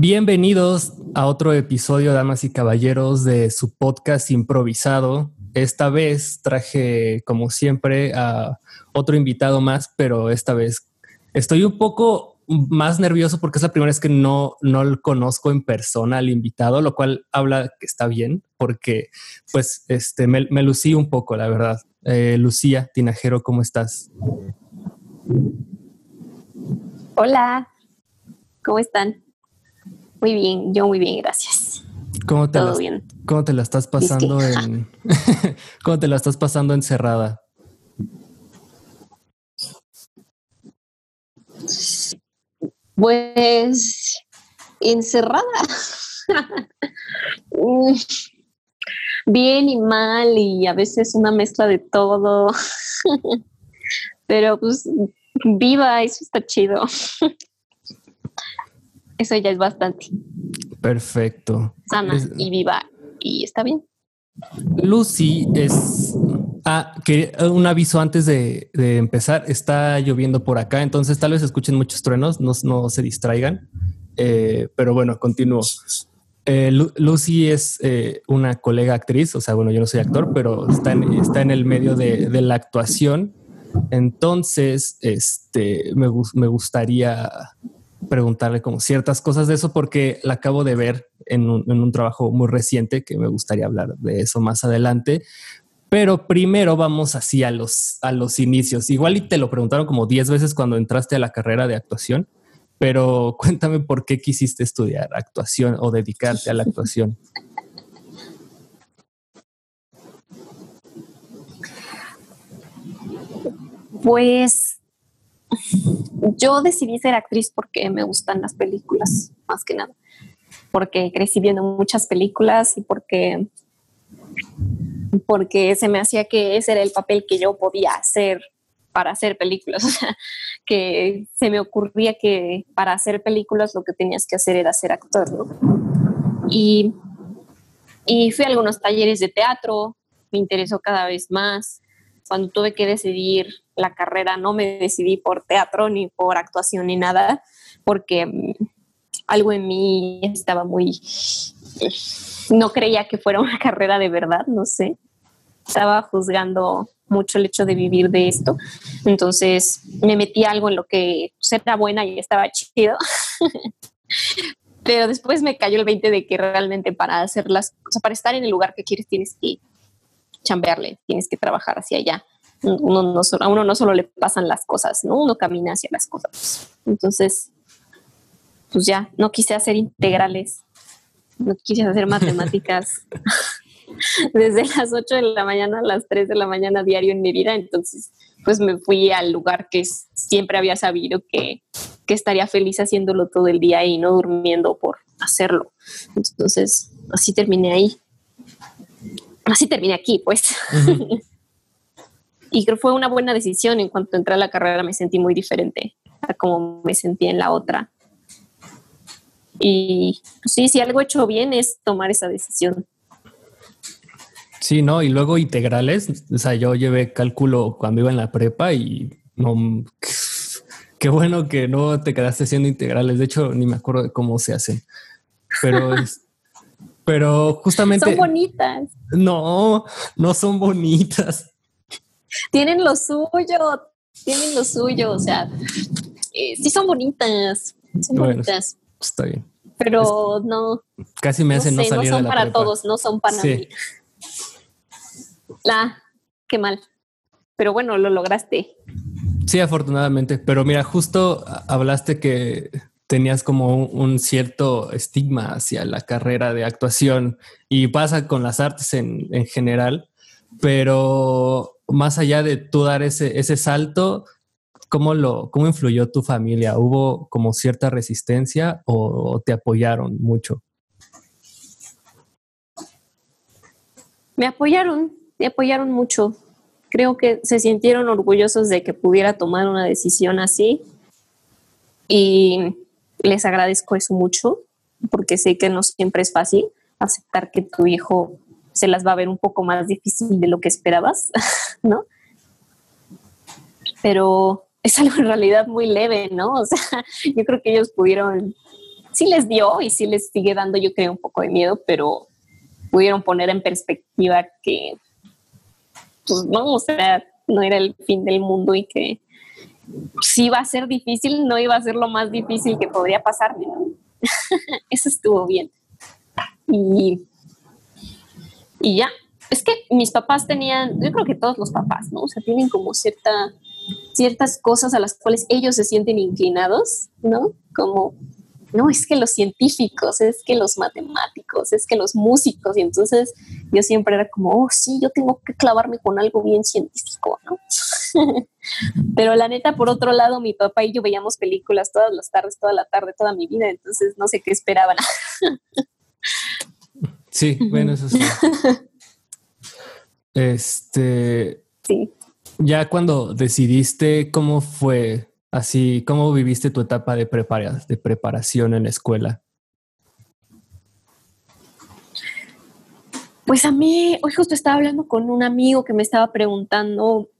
Bienvenidos a otro episodio, damas y caballeros, de su podcast improvisado. Esta vez traje, como siempre, a otro invitado más, pero esta vez estoy un poco más nervioso porque es la primera vez que no, no lo conozco en persona al invitado, lo cual habla que está bien, porque pues este, me, lucí un poco, la verdad. Eh, Lucía Tinajero, ¿cómo estás? Hola, ¿cómo están? Muy bien, yo muy bien, gracias. ¿Cómo te, Todo bien. ¿cómo te la estás pasando en cómo te la estás pasando encerrada? Pues encerrada. bien y mal y a veces una mezcla de todo. Pero pues viva, eso está chido. Eso ya es bastante. Perfecto. Sana y viva y está bien. Lucy es... Ah, que un aviso antes de, empezar. Está lloviendo por acá, entonces tal vez escuchen muchos truenos, no, no se distraigan. Eh, pero bueno, continúo. Eh, Lucy es eh, una colega actriz, o sea, bueno, yo no soy actor, pero está en, está en el medio de, de la actuación. Entonces, este, me, me gustaría preguntarle como ciertas cosas de eso porque la acabo de ver en un, trabajo muy reciente que me gustaría hablar de eso más adelante. Pero primero vamos así a los, a los inicios. Igual y te lo preguntaron como 10 veces cuando entraste a la carrera de actuación, pero cuéntame por qué quisiste estudiar actuación o dedicarte a la actuación. Pues yo decidí ser actriz porque me gustan las películas, más que nada. Porque crecí viendo muchas películas y porque, porque se me hacía que ese era el papel que yo podía hacer para hacer películas. Que se me ocurría que para hacer películas lo que tenías que hacer era ser actor. Y, y fui a algunos talleres de teatro, me interesó cada vez más. Cuando tuve que decidir la carrera no me decidí por teatro ni por actuación ni nada, porque mm, algo en mí estaba muy... No creía que fuera una carrera de verdad, no sé. Estaba juzgando mucho el hecho de vivir de esto. Entonces me metí algo en lo que pues, era buena y estaba chido. Pero después me cayó el 20 de que realmente para hacer las cosas, para estar en el lugar que quieres, tienes que chambearle, tienes que trabajar hacia allá uno no a uno no solo le pasan las cosas, ¿no? Uno camina hacia las cosas. Entonces, pues ya, no quise hacer integrales, no quise hacer matemáticas desde las 8 de la mañana a las 3 de la mañana diario en mi vida. Entonces, pues me fui al lugar que siempre había sabido que, que estaría feliz haciéndolo todo el día y no durmiendo por hacerlo. Entonces, así terminé ahí. Así terminé aquí, pues. y creo que fue una buena decisión. En cuanto entré a la carrera me sentí muy diferente a como me sentí en la otra. Y pues, sí, si algo he hecho bien es tomar esa decisión. Sí, no, y luego integrales, o sea, yo llevé cálculo cuando iba en la prepa y no, qué bueno que no te quedaste haciendo integrales, de hecho ni me acuerdo de cómo se hacen, pero pero justamente... Son bonitas. No, no son bonitas tienen lo suyo, tienen lo suyo, o sea, eh, sí son bonitas, son bonitas. Está bien. Pero no. Casi me hacen no, no No son para todos, no son para mí. La, qué mal. Pero bueno, lo lograste. Sí, afortunadamente. Pero mira, justo hablaste que tenías como un, cierto estigma hacia la carrera de actuación y pasa con las artes en, en general, pero más allá de tú dar ese, ese salto, ¿cómo, lo, ¿cómo influyó tu familia? ¿Hubo como cierta resistencia o te apoyaron mucho? Me apoyaron, me apoyaron mucho. Creo que se sintieron orgullosos de que pudiera tomar una decisión así y les agradezco eso mucho porque sé que no siempre es fácil aceptar que tu hijo se las va a ver un poco más difícil de lo que esperabas, ¿no? Pero es algo en realidad muy leve, ¿no? O sea, yo creo que ellos pudieron sí les dio y sí les sigue dando, yo creo, un poco de miedo, pero pudieron poner en perspectiva que, pues no, o sea, no era el fin del mundo y que si iba a ser difícil, no iba a ser lo más difícil que podría pasarme. Eso estuvo bien. Y, y ya, es que mis papás tenían, yo creo que todos los papás, ¿no? O sea, tienen como cierta, ciertas cosas a las cuales ellos se sienten inclinados, ¿no? Como no, es que los científicos, es que los matemáticos, es que los músicos, y entonces yo siempre era como, oh, sí, yo tengo que clavarme con algo bien científico, ¿no? Pero la neta, por otro lado, mi papá y yo veíamos películas todas las tardes, toda la tarde, toda mi vida, entonces no sé qué esperaban. sí, bueno, eso sí. Este. Sí. Ya cuando decidiste, ¿cómo fue Así, ¿cómo viviste tu etapa de, de preparación en la escuela? Pues a mí, hoy justo estaba hablando con un amigo que me estaba preguntando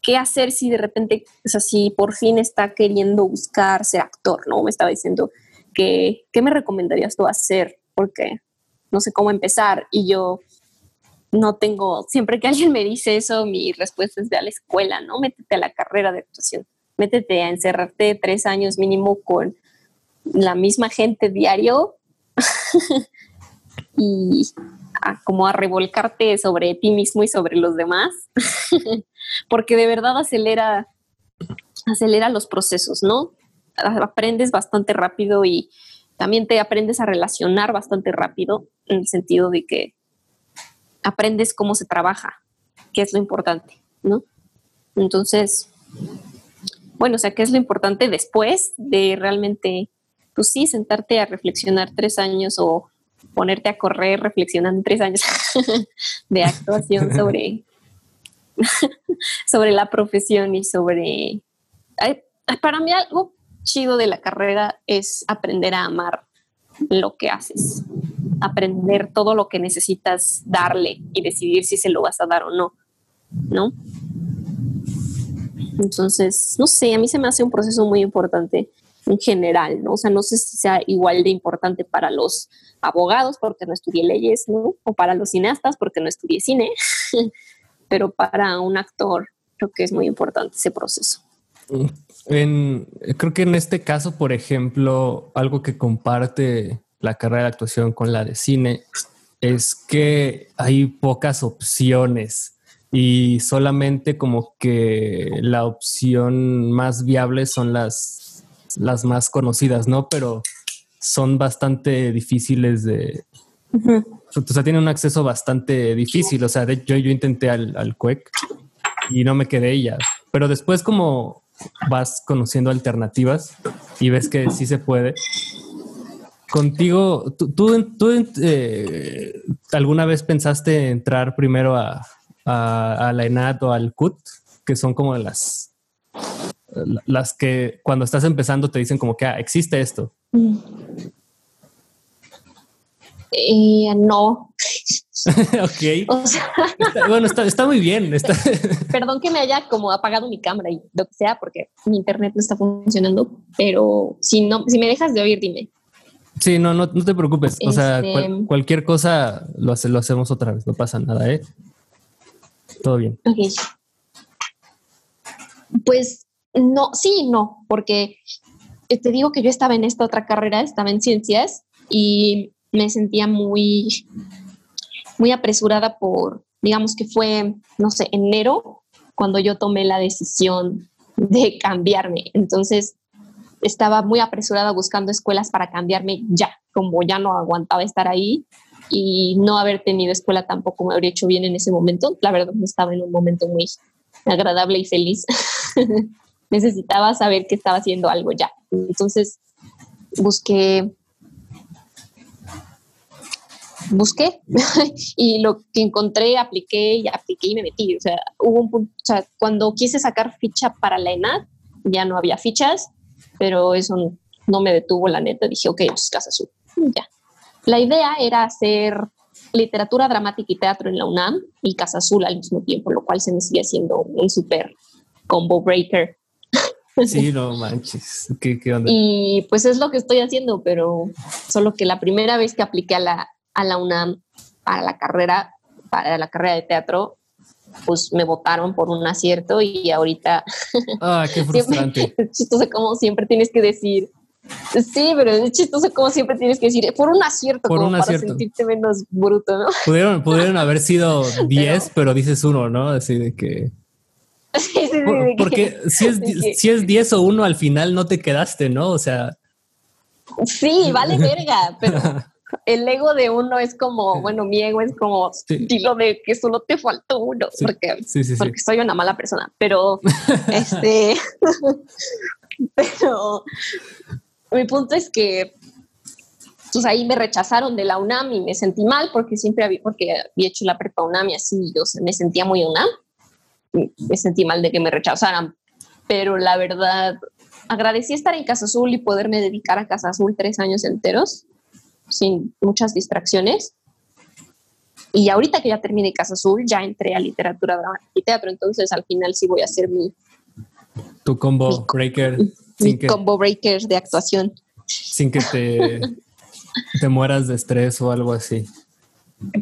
qué hacer si de repente, o sea, si por fin está queriendo buscar ser actor, ¿no? Me estaba diciendo que, ¿qué me recomendarías tú hacer? Porque no sé cómo empezar. Y yo no tengo, siempre que alguien me dice eso, mi respuesta es de a la escuela, ¿no? Métete a la carrera de actuación métete a encerrarte tres años mínimo con la misma gente diario y como a revolcarte sobre ti mismo y sobre los demás, porque de verdad acelera, acelera los procesos, ¿no? Aprendes bastante rápido y también te aprendes a relacionar bastante rápido en el sentido de que aprendes cómo se trabaja, que es lo importante, ¿no? Entonces, bueno, o sea, ¿qué es lo importante después de realmente, pues sí, sentarte a reflexionar tres años o ponerte a correr reflexionando tres años de actuación sobre, sobre la profesión y sobre... Para mí algo chido de la carrera es aprender a amar lo que haces, aprender todo lo que necesitas darle y decidir si se lo vas a dar o no, ¿no? Entonces, no sé, a mí se me hace un proceso muy importante en general, ¿no? O sea, no sé si sea igual de importante para los abogados porque no estudié leyes, ¿no? O para los cineastas porque no estudié cine, pero para un actor creo que es muy importante ese proceso. creo que en este caso, por ejemplo, algo que comparte la carrera de actuación con la de cine es que hay pocas opciones y solamente como que la opción más viable son las, las más conocidas, ¿no? Pero son bastante difíciles de... O sea, tienen un acceso bastante difícil. O sea, yo, yo intenté al, al CUEC y no me quedé ya. Pero después como vas conociendo alternativas y ves que sí se puede. Contigo, ¿tú, tú, eh, alguna vez pensaste entrar primero a, a, la ENAT o al CUT, que son como las, las que cuando estás empezando te dicen como que ah, existe esto. Eh, no. ok. bueno, está, muy bien. Perdón que me haya como apagado mi cámara y lo que sea, porque mi internet no está funcionando, pero si no, si me dejas de oír, dime. Sí, no, no, te preocupes. O sea, este, cualquier cosa lo, hace, lo hacemos otra vez, no pasa nada, ¿eh? Todo bien. Pues no, sí, no, porque eh, te digo que yo estaba en esta otra carrera, estaba en ciencias y me sentía muy, muy apresurada por, digamos que fue, no sé, enero cuando yo tomé la decisión de cambiarme. Entonces estaba muy apresurada buscando escuelas para cambiarme ya, como ya no aguantaba estar ahí y no haber tenido escuela tampoco me habría hecho bien en ese momento. La verdad, no estaba en un momento muy agradable y feliz. Necesitaba saber que estaba haciendo algo ya. Entonces, busqué busqué y lo que encontré, apliqué y apliqué y me metí. O sea, hubo un punto, o sea, cuando quise sacar ficha para la ENAD, ya no había fichas, pero eso no, me detuvo la neta. Dije, ok, pues Casa Azul, ya. La idea era hacer literatura dramática y teatro en la UNAM y Casa Azul al mismo tiempo, lo cual se me sigue haciendo un súper combo breaker. Sí, no manches. ¿Qué, qué onda? Y pues es lo que estoy haciendo, pero solo que la primera vez que apliqué a la, a la UNAM para la carrera, para la carrera de teatro, pues me votaron por un acierto y ahorita... Ah, qué frustrante. es chistoso como siempre tienes que decir, Sí, pero es chistoso como siempre tienes que decir, por un acierto, Por como un para acierto. sentirte menos bruto, ¿no? Pudieron, pudieron haber sido 10, pero, dices uno, ¿no? Así de que... Sí, sí, sí, por- de que- porque si es, de que- si es 10 o 1 al final no te quedaste, ¿no? O sea, Sí, vale verga, pero el ego de uno es como, bueno, mi ego es como, Sí. digo de que solo te faltó uno, porque, porque soy una mala persona, pero, este, pero mi punto es que, pues ahí me rechazaron de la UNAM y me sentí mal porque siempre había, porque había hecho la prepa UNAM y así, yo me sentía muy UNAM, me sentí mal de que me rechazaran, pero la verdad, agradecí estar en Casa Azul y poderme dedicar a Casa Azul tres años enteros, sin muchas distracciones. Y ahorita que ya terminé Casa Azul, ya entré a literatura, drama y teatro, entonces al final sí voy a hacer mi, tu combo breaker mi sin que, combo breaker de actuación. sin que te, te mueras de estrés o algo así.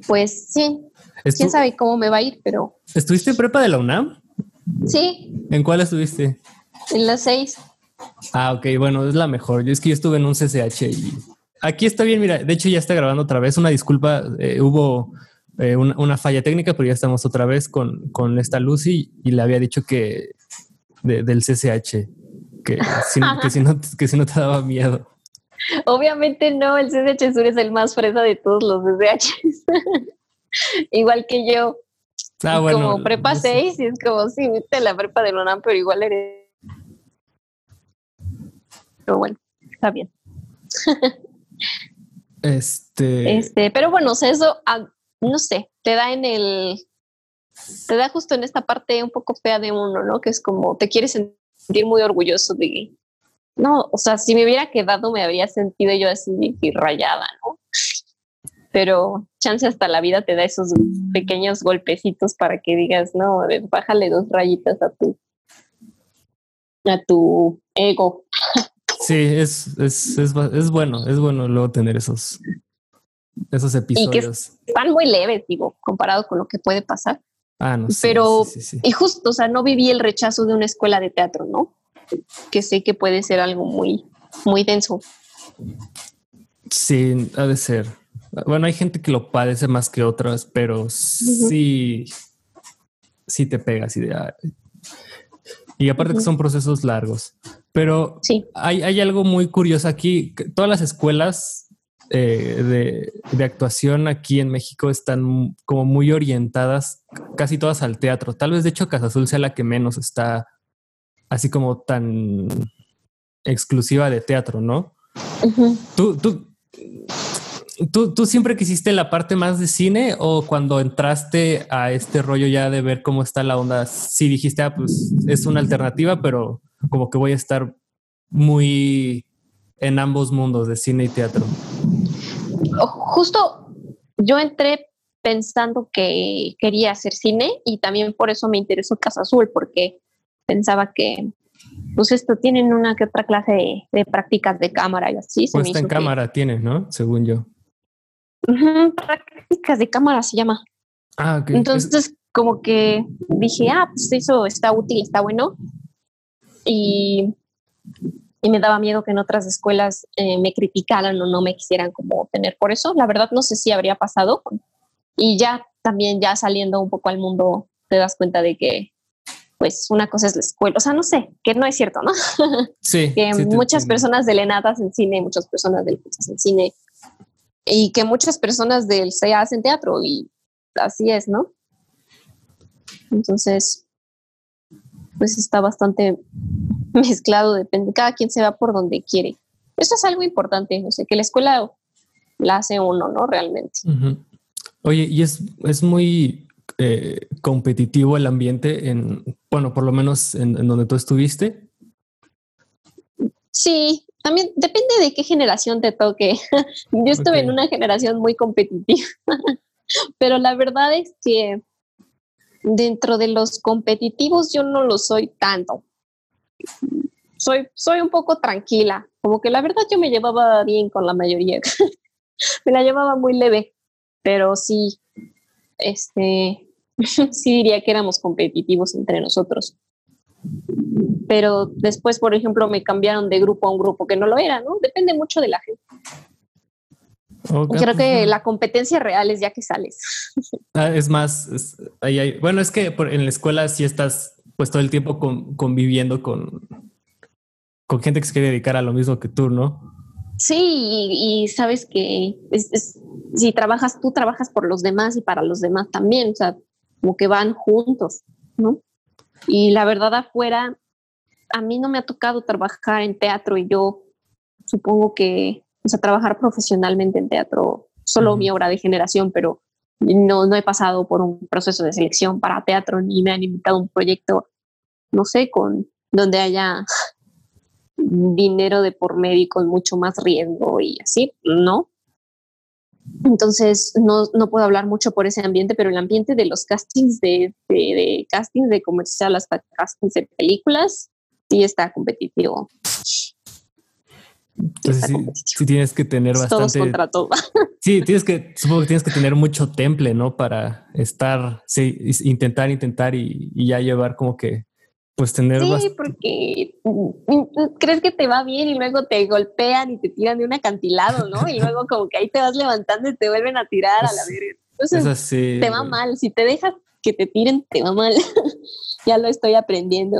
Pues sí, Estu- quién sabe cómo me va a ir, pero ¿Estuviste en prepa de la UNAM? sí, ¿En cuál estuviste? en las seis. Ah, ok, bueno, es la mejor. Yo es que yo estuve en un CCH y aquí está bien, mira, de hecho ya está grabando otra vez. Una disculpa, eh, hubo eh, una, una falla técnica, pero ya estamos otra vez con, con esta Lucy y le había dicho que de- del CCH, que si, que, si no, que si no te daba miedo. Obviamente no, el CCH Sur es el más fresa de todos los CCHs. igual que yo, Ah, bueno. como prepa no sé. 6, y es como, sí, viste la prepa de UNAM, pero igual eres. Pero bueno, está bien. Este, Este, pero bueno, o sea, eso, ah, no sé, te da en el, te da justo en esta parte un poco fea de uno, ¿no? Que es como, te quieres sentir muy orgulloso de, no, o sea, si me hubiera quedado me habría sentido yo así rayada, ¿no? Pero chance hasta la vida te da esos pequeños golpecitos para que digas, no, a ver, bájale dos rayitas a tu, a tu ego. sí, es, es, es, es bueno, es bueno luego tener esos, esos episodios. Están muy leves, digo, comparado con lo que puede pasar. Ah, no sé. pero- sí, sí, sí. Y justo, o sea, no viví el rechazo de una escuela de teatro, ¿no? Que sé que puede ser algo muy, muy denso. Sí, ha de ser. Bueno, hay gente que lo padece más que otras, pero sí, sí te pega así de. ay. Y aparte que son procesos largos. Pero Sí, hay, hay algo muy curioso aquí. Todas las escuelas eh, de, de actuación aquí en México están como muy orientadas, casi todas al teatro. Tal vez de hecho Casa Azul sea la que menos está así como tan exclusiva de teatro, ¿no? ¿Tú, tú, tú, tú siempre quisiste la parte más de cine o cuando entraste a este rollo ya de ver cómo está la onda, sí dijiste, ah, pues es una alternativa, pero como que voy a estar muy en ambos mundos de cine y teatro? Justo yo entré pensando que quería hacer cine y también por eso me interesó Casa Azul, porque pensaba que, pues esto tienen una que otra clase de, de prácticas de cámara y así. se me Puesta en hizo que- cámara tiene, ¿no? Según yo. Prácticas de cámara se llama. Ah, ok. Entonces, como que dije, ah, pues eso está útil, está bueno. Y, y me daba miedo que en otras escuelas eh, me criticaran o no me quisieran como tener por eso. La verdad, no sé si habría pasado. Y ya también, ya saliendo un poco al mundo, te das cuenta de que, pues, una cosa es la escuela. O sea, no sé, que no es cierto, ¿no? sí, que sí muchas personas del ENAD hacen cine, muchas personas del CUT hacen cine y que muchas personas del CEA hacen teatro y así es, ¿no? Entonces, pues está bastante mezclado, depende, cada quien se va por donde quiere. Eso es algo importante, no sé, que la escuela la hace uno, ¿no? Realmente. Oye, y es, es muy eh, competitivo el ambiente en, bueno, por lo menos en, en donde tú estuviste. Sí, también depende de qué generación te toque. Yo estuve en una generación muy competitiva, pero la verdad es que dentro de los competitivos yo no lo soy tanto. Soy, soy un poco tranquila, como que la verdad yo me llevaba bien con la mayoría, me la llevaba muy leve, pero sí, este, sí diría que éramos competitivos entre nosotros. Pero después, por ejemplo, me cambiaron de grupo a un grupo que no lo era, ¿no? Depende mucho de la gente. Creo que la competencia real es ya que sales. Ah, es más, bueno, es que en la escuela sí estás pues todo el tiempo conviviendo con, con gente que se quiere dedicar a lo mismo que tú, ¿no? Sí, y, sabes que si trabajas, tú trabajas por los demás y para los demás también, o sea, como que van juntos, ¿no? Y la verdad afuera, a mí no me ha tocado trabajar en teatro y yo supongo que, o sea, trabajar profesionalmente en teatro, solo mi obra de generación, pero no, no he pasado por un proceso de selección para teatro ni me han invitado a un proyecto, no sé, con donde haya dinero de por medio con mucho más riesgo y así, ¿no? Entonces, no, no, puedo hablar mucho por ese ambiente, pero el ambiente de los castings de, de, castings de comercial hasta castings de películas sí está competitivo. Entonces, sí, tienes que tener bastante. Todos contra todo. Sí, tienes que, supongo que tienes que tener mucho temple, ¿no? Para estar, sí, intentar, intentar y, y ya llevar como que pues tener Sí, porque mm, mm, crees que te va bien y luego te golpean y te tiran de un acantilado, ¿no? Y luego como que ahí te vas levantando y te vuelven a tirar a la verga. Entonces te va mal. Si te dejas que te tiren, te va mal. ya lo estoy aprendiendo.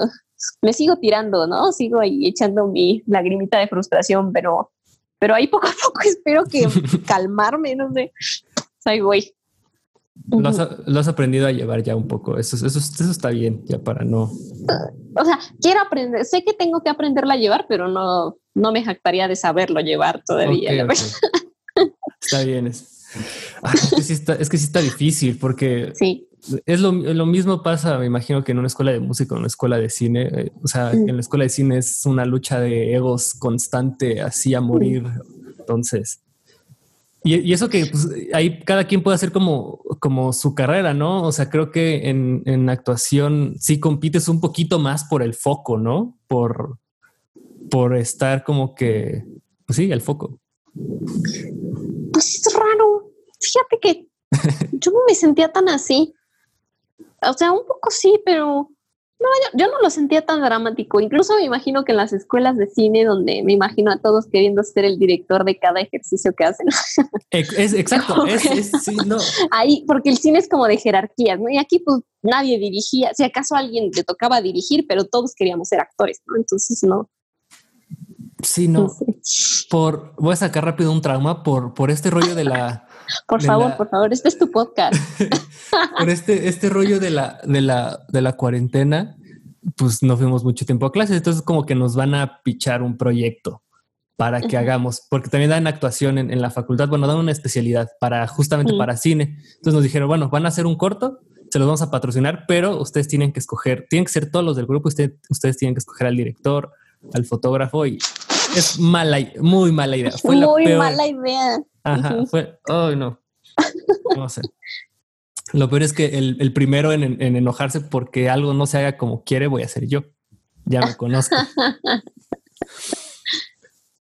Me sigo tirando, ¿no? Sigo ahí echando mi lagrimita de frustración, pero, pero ahí poco a poco espero que calmarme, no sé. Ahí voy. Lo has, aprendido a llevar ya un poco. Eso, eso, eso está bien, ya para no. O sea, quiero aprender. Sé que tengo que aprenderla a llevar, pero no, no me jactaría de saberlo llevar todavía. está bien. Ah, es, que sí está, es que sí está difícil porque sí. Es lo, lo, mismo pasa, me imagino que en una escuela de música o en una escuela de cine. Eh, o sea, en la escuela de cine es una lucha de egos constante, así a morir. Entonces, y, eso que pues, ahí cada quien puede hacer como, como su carrera, ¿no? O sea, creo que en, en, actuación sí compites un poquito más por el foco, ¿no? Por, por estar como que, pues sí, el foco. Pues es raro. Fíjate que yo no me sentía tan así. O sea, un poco sí, pero no, yo, no lo sentía tan dramático. Incluso me imagino que en las escuelas de cine, donde me imagino a todos queriendo ser el director de cada ejercicio que hacen. Es, exacto, es, sí, no. Ahí, porque el cine es como de jerarquías, ¿no? Y aquí pues nadie dirigía, si acaso a alguien le tocaba dirigir, pero todos queríamos ser actores, ¿no? Entonces no. Sí, no. Por, voy a sacar rápido un trauma por, por este rollo de la... por favor, por favor, este es tu podcast. por este, este rollo de la, de la, de la cuarentena, pues no fuimos mucho tiempo a clases, entonces como que nos van a pichar un proyecto para que hagamos, porque también dan actuación en, la facultad, bueno, dan una especialidad para justamente para cine. Entonces nos dijeron, bueno, van a hacer un corto, se los vamos a patrocinar, pero ustedes tienen que escoger, tienen que ser todos los del grupo, usted, ustedes tienen que escoger al director, al fotógrafo y es mala, muy mala idea. Fue muy mala idea. Ajá, fue, oh no, no sé. Lo peor es que el, primero en, enojarse porque algo no se haga como quiere voy a ser yo. Ya me conozco.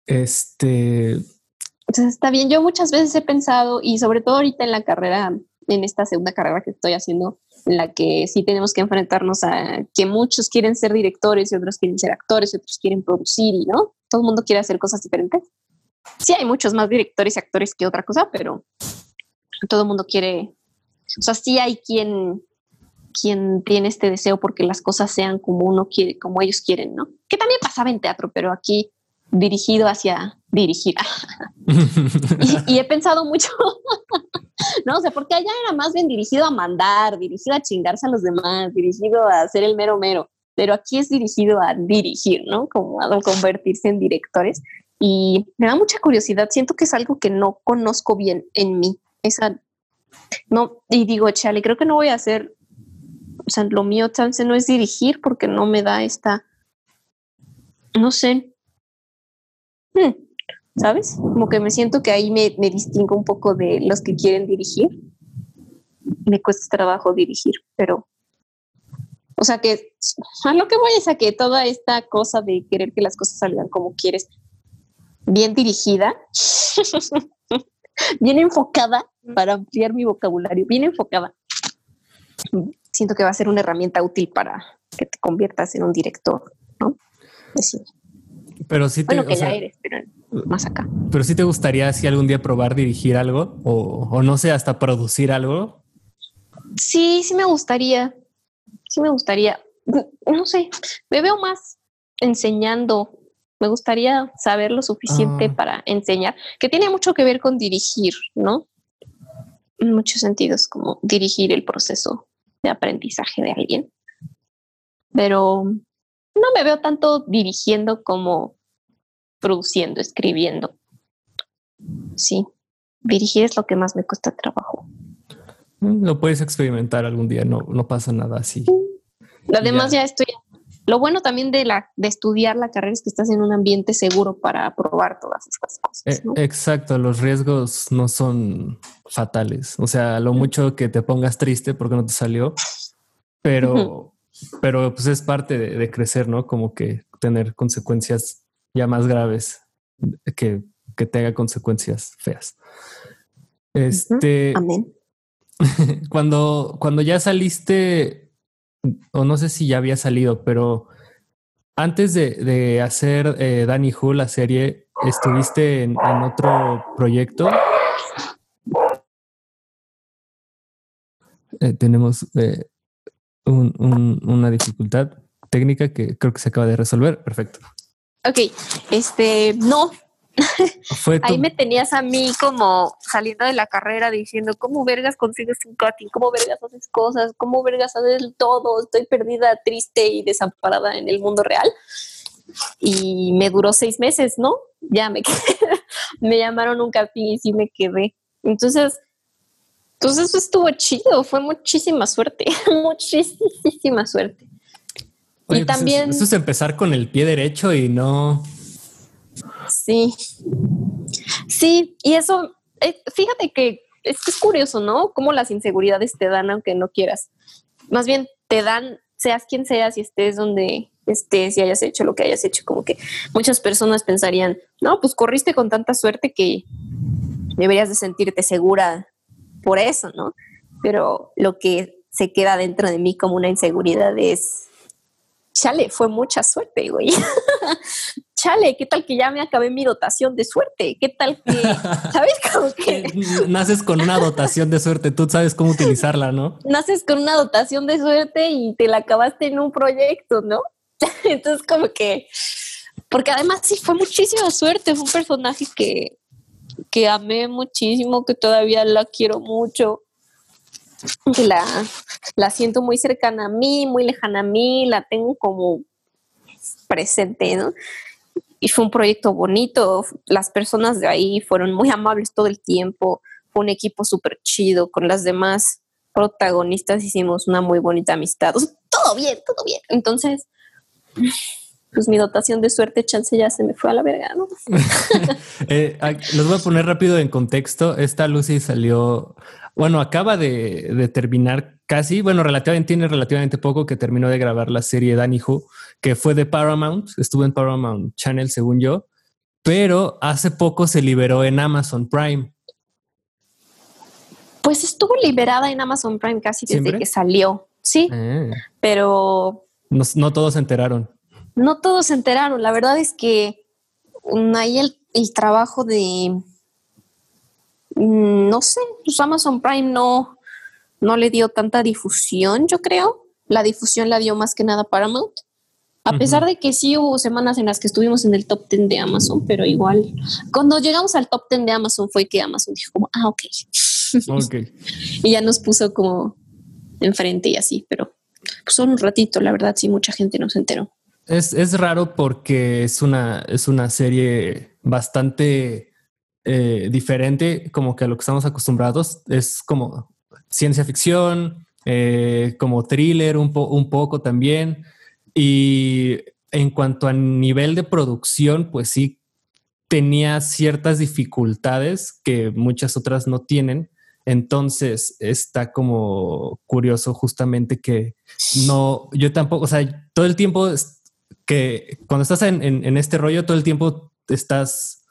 este. está bien. Yo muchas veces he pensado, y sobre todo ahorita en la carrera, en esta segunda carrera que estoy haciendo, en la que sí tenemos que enfrentarnos a que muchos quieren ser directores y otros quieren ser actores y otros quieren producir y no, todo el mundo quiere hacer cosas diferentes. Sí hay muchos más directores y actores que otra cosa, pero todo el mundo quiere o sea, sí hay quien, quien tiene este deseo porque las cosas sean como uno quiere, como ellos quieren, ¿no? Que también pasaba en teatro, pero aquí dirigido hacia dirigir. y, he pensado mucho, no, o sea, porque allá era más bien dirigido a mandar, dirigido a chingarse a los demás, dirigido a ser el mero mero, pero aquí es dirigido a dirigir, ¿no? Como a convertirse en directores. Y me da mucha curiosidad, siento que es algo que no conozco bien en mí, esa no, y digo, chale, creo que no voy a hacer, o sea, lo mío chance no es dirigir porque no me da esta, no sé, hmm, ¿sabes? Como que me siento que ahí me, me distingo un poco de los que quieren dirigir. Me cuesta trabajo dirigir, pero O sea que a lo que voy es a que toda esta cosa de querer que las cosas salgan como quieres, bien dirigida, bien enfocada para ampliar mi vocabulario, bien enfocada. Siento que va a ser una herramienta útil para que te conviertas en un director, ¿no? Pues pero sí te, bueno, que ya eres, pero más acá. Pero sí te gustaría si algún día probar dirigir algo o, o no sé, hasta producir algo. Sí, sí me gustaría. Sí me gustaría. No sé, me veo más enseñando. Me gustaría saber lo suficiente ah. para enseñar, que tiene mucho que ver con dirigir, ¿no? En muchos sentidos, como dirigir el proceso de aprendizaje de alguien. Pero no me veo tanto dirigiendo como produciendo, escribiendo. Sí, dirigir es lo que más me cuesta trabajo. Mm, lo puedes experimentar algún día, no, no pasa nada así. Además ya. estoy... Lo bueno también de, la, de estudiar la carrera es que estás en un ambiente seguro para probar todas estas cosas. Eh, exacto, los riesgos no son fatales. O sea, lo mucho que te pongas triste porque no te salió, pero pero pues es parte de, crecer, ¿no? Como que tener consecuencias ya más graves que, que tenga consecuencias feas. Este. Amén. Cuando, cuando ya saliste, o no sé si ya había salido, pero antes de, hacer eh, Danny Who, la serie, estuviste en, otro proyecto. Eh, tenemos eh, una dificultad técnica que creo que se acaba de resolver. Perfecto. Ok, este, no. Ahí me tenías a mí como saliendo de la carrera diciendo, ¿cómo vergas consigues un cutting? ¿Cómo vergas haces cosas? ¿Cómo vergas haces todo? Estoy perdida, triste y desamparada en el mundo real. Y me duró seis meses, ¿no? Ya me quedé. me llamaron un cutting y sí me quedé. Entonces, entonces eso estuvo chido, fue muchísima suerte, muchísima suerte. y pues también... Eso es empezar con el pie derecho y no... Sí, sí, y eso, eh, fíjate que es, es curioso, ¿no? Cómo las inseguridades te dan aunque no quieras. Más bien te dan, seas quien seas y estés donde estés y hayas hecho lo que hayas hecho, como que muchas personas pensarían, no, pues corriste con tanta suerte que deberías de sentirte segura por eso, ¿no? Pero lo que se queda dentro de mí como una inseguridad es, chale, fue mucha suerte, güey. chale, ¿qué tal que ya me acabé mi dotación de suerte? ¿Qué tal que, sabes? Como que... Naces con una dotación de suerte, tú sabes cómo utilizarla, ¿no? Naces con una dotación de suerte y te la acabaste en un proyecto, ¿no? Entonces como que, porque además sí fue muchísima suerte, fue un personaje que que amé muchísimo, que todavía la quiero mucho, que la, la siento muy cercana a mí, muy lejana a mí, la tengo como presente, ¿no? Y fue un proyecto bonito, las personas de ahí fueron muy amables todo el tiempo, fue un equipo súper chido, con las demás protagonistas hicimos una muy bonita amistad, todo bien, todo bien. Entonces, pues mi dotación de suerte, chance ya se me fue a la verga, ¿no? eh, los voy a poner rápido en contexto. Esta Lucy salió, bueno, acaba de, terminar casi, bueno, relativamente, tiene relativamente poco que terminó de grabar la serie Danny Who, que fue de Paramount, estuvo en Paramount Channel, según yo, pero hace poco se liberó en Amazon Prime. Pues estuvo liberada en Amazon Prime casi desde que salió, sí, ah. pero... no todos se enteraron no todos se enteraron. La verdad es que ahí el, trabajo de, mm, no sé, pues Amazon Prime no, no le dio tanta difusión, yo creo. La difusión la dio más que nada Paramount. A pesar de que sí hubo semanas en las que estuvimos en el top 10 de Amazon, pero igual, cuando llegamos al top 10 de Amazon fue que Amazon dijo como, ah, ok. y ya nos puso como enfrente y así, pero pues solo un ratito, la verdad, sí, mucha gente no se enteró. Es, raro porque es una, es una serie bastante eh, diferente como que a lo que estamos acostumbrados. Es como ciencia ficción, eh, como thriller un, un poco también. Y en cuanto a nivel de producción, pues sí tenía ciertas dificultades que muchas otras no tienen. Entonces está como curioso justamente que no, yo tampoco, o sea, todo el tiempo que cuando estás en, en este rollo, todo el tiempo estás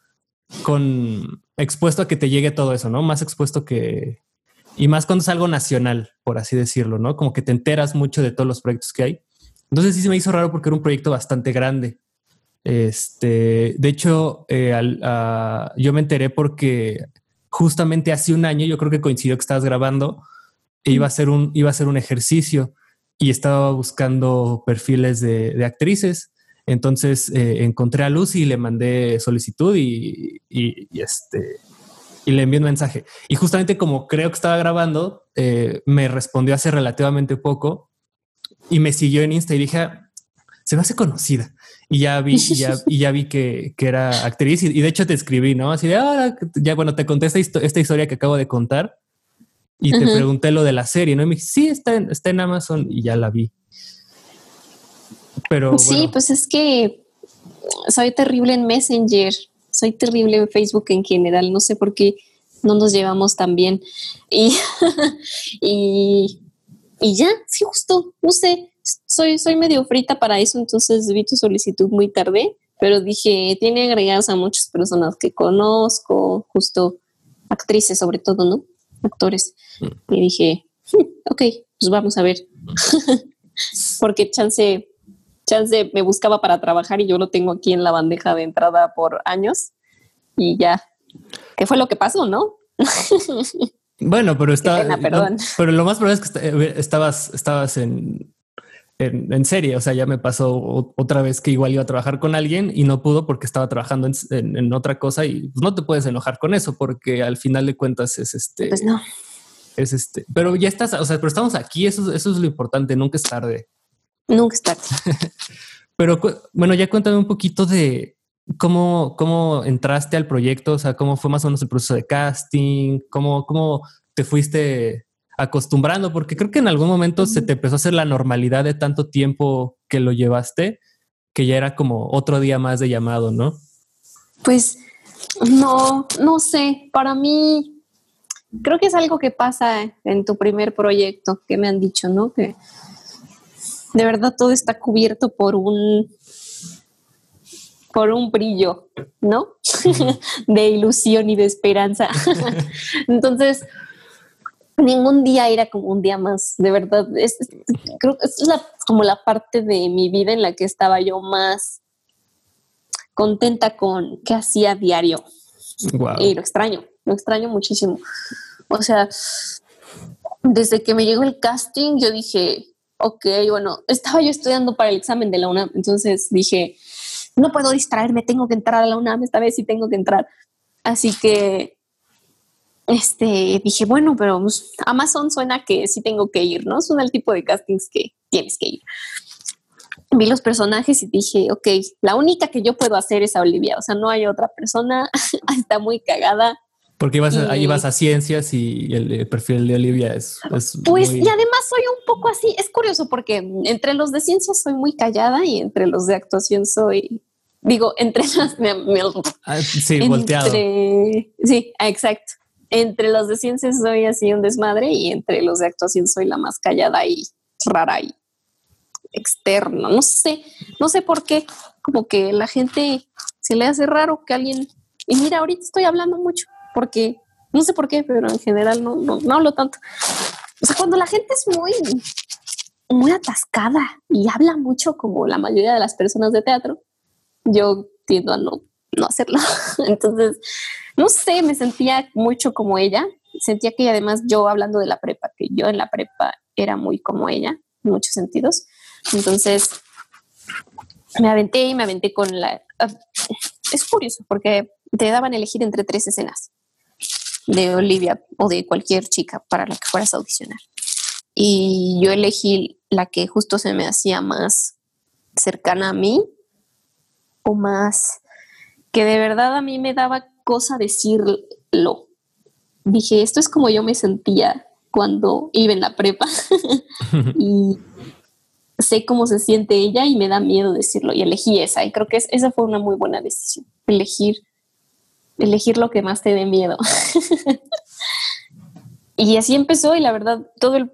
con expuesto a que te llegue todo eso, ¿no? Más expuesto que, y más cuando es algo nacional, por así decirlo, ¿no? Como que te enteras mucho de todos los proyectos que hay. Entonces sí se me hizo raro porque era un proyecto bastante grande. Este, de hecho, eh, yo me enteré porque justamente hace un año, yo creo que coincidió que estabas grabando, e iba a ser un, iba a ser un ejercicio y estaba buscando perfiles de, actrices. Entonces eh, encontré a Lucy y le mandé solicitud y, y este y le envié un mensaje. Y justamente como creo que estaba grabando, eh, me respondió hace relativamente poco y me siguió en Insta y dije, ah, se me hace conocida. Y ya vi, ya, y ya vi que, que era actriz y, de hecho te escribí, ¿no? Así de, ahora, ya bueno, te conté esta, esta, historia que acabo de contar y te pregunté lo de la serie, ¿no? Y me dije, sí, está en, está en Amazon y ya la vi. Pero sí, pues es que soy terrible en Messenger soy terrible en Facebook en general, no sé por qué no nos llevamos tan bien. Y, y, ya, sí, justo, no sé, soy, soy medio frita para eso, entonces vi tu solicitud muy tarde, pero dije, tiene agregadas a muchas personas que conozco, justo actrices sobre todo, ¿no? Actores. Mm. Y dije, hmm, ok, pues vamos a ver. Porque chance chance me buscaba para trabajar y yo lo tengo aquí en la bandeja de entrada por años y ya. ¿Qué fue lo que pasó, no? Bueno, pero está. pero lo más probable es que eh, estabas, estabas en, en, serie. O sea, ya me pasó otra vez que igual iba a trabajar con alguien y no pudo porque estaba trabajando en, otra cosa y pues, no te puedes enojar con eso porque al final de cuentas es este. Pues no. Es este. Pero ya estás, o sea, pero estamos aquí. Eso, eso es lo importante. Nunca es tarde. Nunca es tarde. pero bueno, ya cuéntame un poquito de ¿Cómo, ¿Cómo entraste al proyecto? O sea, ¿cómo fue más o menos el proceso de casting? ¿Cómo, cómo te fuiste acostumbrando? Porque creo que en algún momento se te empezó a hacer la normalidad de tanto tiempo que lo llevaste, que ya era como otro día más de llamado, ¿no? Pues no, no sé. Para mí, creo que es algo que pasa en tu primer proyecto, que me han dicho, ¿no? Que de verdad todo está cubierto por un por un brillo, ¿no? de ilusión y de esperanza. Entonces, ningún día era como un día más, de verdad. Es, creo que es como la parte de mi vida en la que estaba yo más contenta con qué hacía diario. Y lo extraño, lo extraño muchísimo. O sea, desde que me llegó el casting, yo dije, ok, bueno, estaba yo estudiando para el examen de la UNAM, entonces dije, no puedo distraerme, tengo que entrar a la UNAM, esta vez sí tengo que entrar. Así que este, dije, bueno, pero pues, Amazon suena que sí tengo que ir, ¿no? Son el tipo de castings que tienes que ir. Vi los personajes y dije, ok, la única que yo puedo hacer es a Olivia, o sea, no hay otra persona, está muy cagada. Porque ibas, a, ibas a ciencias y el, perfil de Olivia es... pues y además soy un poco así, es curioso porque entre los de ciencias soy muy callada y entre los de actuación soy, digo, entre las... Ah, sí, volteado. Sí, exacto. Entre los de ciencias soy así un desmadre y entre los de actuación soy la más callada y rara y externa. No sé, no sé por qué, como que la gente se le hace raro que alguien... Y mira, ahorita estoy hablando mucho porque no sé por qué, pero en general no, no, hablo tanto. O sea, cuando la gente es muy, muy atascada y habla mucho como la mayoría de las personas de teatro, yo tiendo a no, no hacerlo. Entonces, no sé, me sentía mucho como ella. Sentía que además yo hablando de la prepa, que yo en la prepa era muy como ella, en muchos sentidos. Entonces, me aventé y me aventé con la... Ah, es curioso porque te daban elegir entre tres escenas de Olivia o de cualquier chica para la que fueras a audicionar. Y yo elegí la que justo se me hacía más cercana a mí o más que de verdad a mí me daba cosa decirlo. Dije, esto es como yo me sentía cuando iba en la prepa y sé cómo se siente ella y me da miedo decirlo y elegí esa y creo que esa fue una muy buena decisión, elegir elegir lo que más te dé miedo. y así empezó y la verdad, todo el,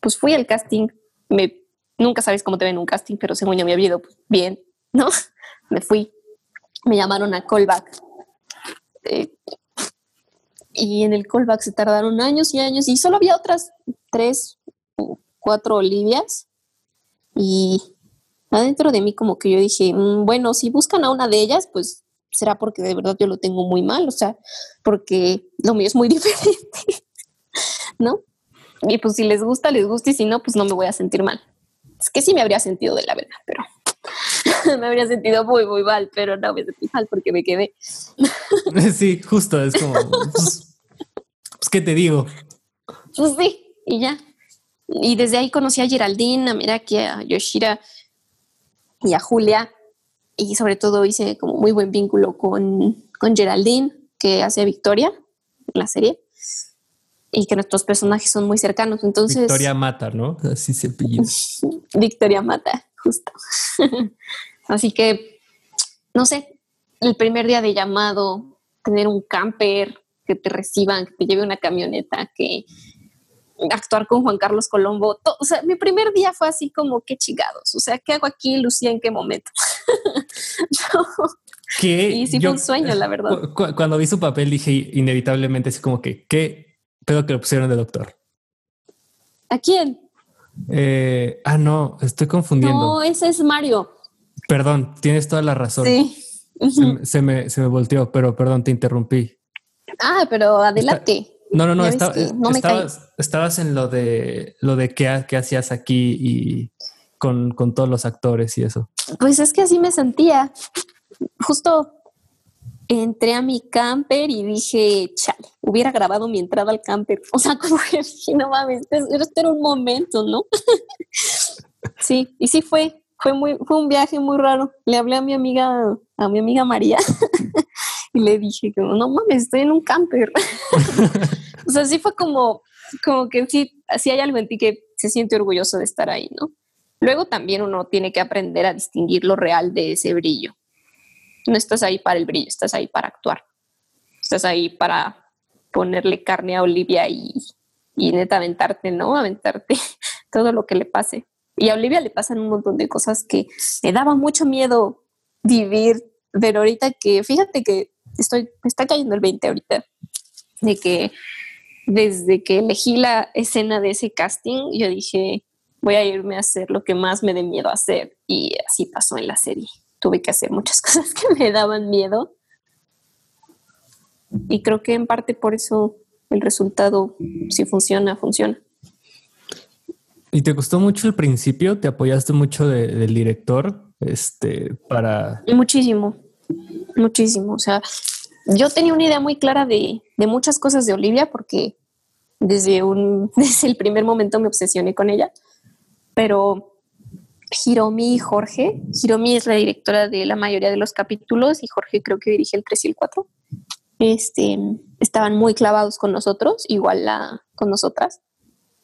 pues fui al casting, me, nunca sabes cómo te ven un casting, pero según yo me había ido bien, ¿no? me fui, me llamaron a callback. Eh, y en el callback se tardaron años y años y solo había otras tres o cuatro Olivias y adentro de mí como que yo dije, mm, bueno, si buscan a una de ellas, pues será porque de verdad yo lo tengo muy mal, o sea, porque lo mío es muy diferente, ¿no? Y pues si les gusta, les gusta y si no, pues no me voy a sentir mal. Es que sí me habría sentido de la verdad, pero me habría sentido muy, muy mal, pero no me sentí mal porque me quedé. sí, justo, es como, pues, pues, ¿qué te digo? Pues sí, y ya. Y desde ahí conocí a Geraldine, a Miraki, a Yoshira y a Julia. Y sobre todo hice como muy buen vínculo con, con Geraldine, que hace Victoria en la serie. Y que nuestros personajes son muy cercanos. Entonces. Victoria Mata, ¿no? Así se pilla. Victoria Mata, justo. Así que, no sé, el primer día de llamado, tener un camper, que te reciban, que te lleve una camioneta, que actuar con Juan Carlos Colombo. o sea, mi primer día fue así como, qué chingados. O sea, ¿qué hago aquí, Lucía? ¿En qué momento? y sí fue un sueño, la verdad. cuando vi su papel dije inevitablemente así como que, ¿qué pedo que lo pusieron de doctor? ¿A quién? Eh, ah, no, estoy confundiendo. No, ese es Mario. Perdón, tienes toda la razón. Sí. se, me, se me volteó, pero perdón, te interrumpí. Ah, pero adelante. no, no, no, estabas, en lo de lo de qué, qué hacías aquí y con, con, todos los actores y eso. Pues es que así me sentía. Justo entré a mi camper y dije, chale, hubiera grabado mi entrada al camper. O sea, como que no mames, este era un momento, ¿no? sí, y sí fue, fue muy, fue un viaje muy raro. Le hablé a mi amiga, a mi amiga María, y le dije no mames, estoy en un camper. o sea, sí fue como, como que sí, sí hay algo en ti que se siente orgulloso de estar ahí, ¿no? Luego también uno tiene que aprender a distinguir lo real de ese brillo. No estás ahí para el brillo, estás ahí para actuar. Estás ahí para ponerle carne a Olivia y, y neta aventarte, ¿no? Aventarte todo lo que le pase. Y a Olivia le pasan un montón de cosas que me daba mucho miedo vivir, pero ahorita que, fíjate que estoy, me está cayendo el 20 ahorita, de que desde que elegí la escena de ese casting, yo dije, voy a irme a hacer lo que más me dé miedo hacer. Y así pasó en la serie. Tuve que hacer muchas cosas que me daban miedo. Y creo que en parte por eso el resultado, si funciona, funciona. ¿Y te gustó mucho el principio? ¿Te apoyaste mucho del director este, para...? Muchísimo muchísimo. O sea, yo tenía una idea muy clara de, muchas cosas de Olivia porque desde, un, desde el primer momento me obsesioné con ella. Pero Hiromi y Jorge, Hiromi es la directora de la mayoría de los capítulos y Jorge creo que dirige el 3 y el 4. Este, estaban muy clavados con nosotros, igual la, con nosotras.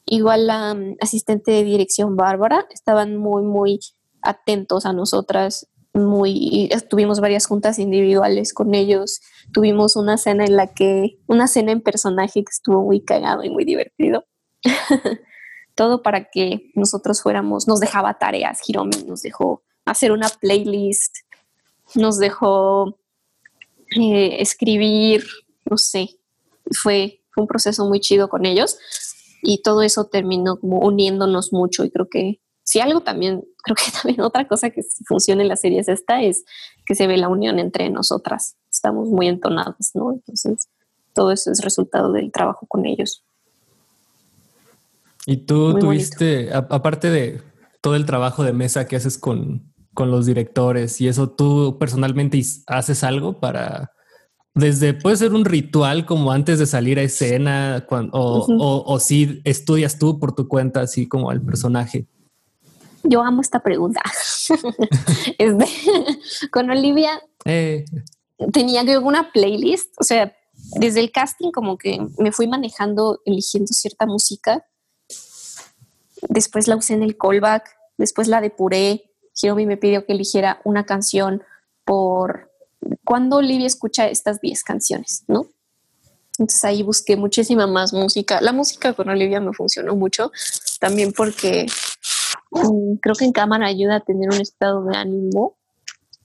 Igual la um, asistente de dirección Bárbara, estaban muy, muy atentos a nosotras muy, tuvimos varias juntas individuales con ellos, tuvimos una cena en la que, una cena en personaje que estuvo muy cagado y muy divertido. Todo para que nosotros fuéramos, nos dejaba tareas, Hiromi nos dejó hacer una playlist, nos dejó eh, escribir, no sé, fue, fue un proceso muy chido con ellos y todo eso terminó como uniéndonos mucho y creo que si algo también, creo que también otra cosa que funciona en la serie es esta, es que se ve la unión entre nosotras. Estamos muy entonadas, ¿no? Entonces, todo eso es resultado del trabajo con ellos. Y tú tuviste, aparte de todo el trabajo de mesa que haces con, con los directores y eso, tú personalmente haces algo para, desde puede ser un ritual como antes de salir a escena o, o, si estudias tú por tu cuenta, así como al personaje. Yo amo esta pregunta. con Olivia eh. tenía que una playlist, o sea, desde el casting como que me fui manejando, eligiendo cierta música. Después la usé en el callback, después la depuré. Hiromi me pidió que eligiera una canción por cuando Olivia escucha estas 10 canciones, ¿no? Entonces ahí busqué muchísima más música. La música con Olivia me funcionó mucho, también porque mm, creo que en cámara ayuda a tener un estado de ánimo,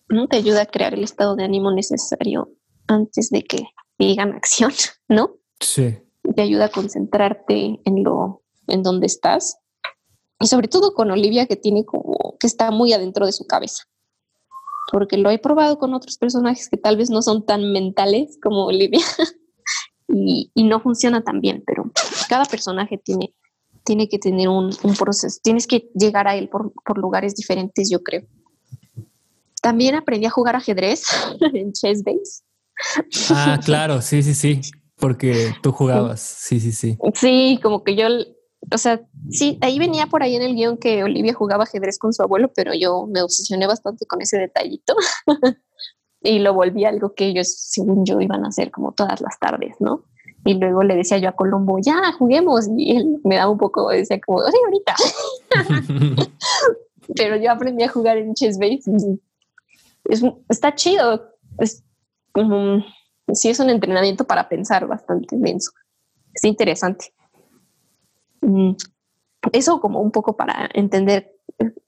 ¿no? Te ayuda a crear el estado de ánimo necesario antes de que digan acción, ¿no? Sí. Te ayuda a concentrarte en lo, en donde estás. Y sobre todo con Olivia, que tiene como, que está muy adentro de su cabeza. Porque lo he probado con otros personajes que tal vez no son tan mentales como Olivia. y, no funciona tan bien, pero cada personaje tiene, tiene que tener un, proceso, tienes que llegar a él por, lugares diferentes, yo creo. También aprendí a jugar ajedrez en Chess Base. Ah, claro, sí, sí, sí, porque tú jugabas, sí, sí, sí. Sí, como que yo, o sea, sí, ahí venía por ahí en el guion que Olivia jugaba ajedrez con su abuelo, pero yo me obsesioné bastante con ese detallito y lo volví algo que ellos, según yo, iban a hacer como todas las tardes, ¿no? Y luego le decía yo a Colombo, ya, juguemos. Y él me daba un poco, decía como, sí, ahorita. Pero yo aprendí a jugar en Chess Base. Es, está chido. Es como, sí, es un entrenamiento para pensar bastante denso. Es interesante. Mm, eso como un poco para entender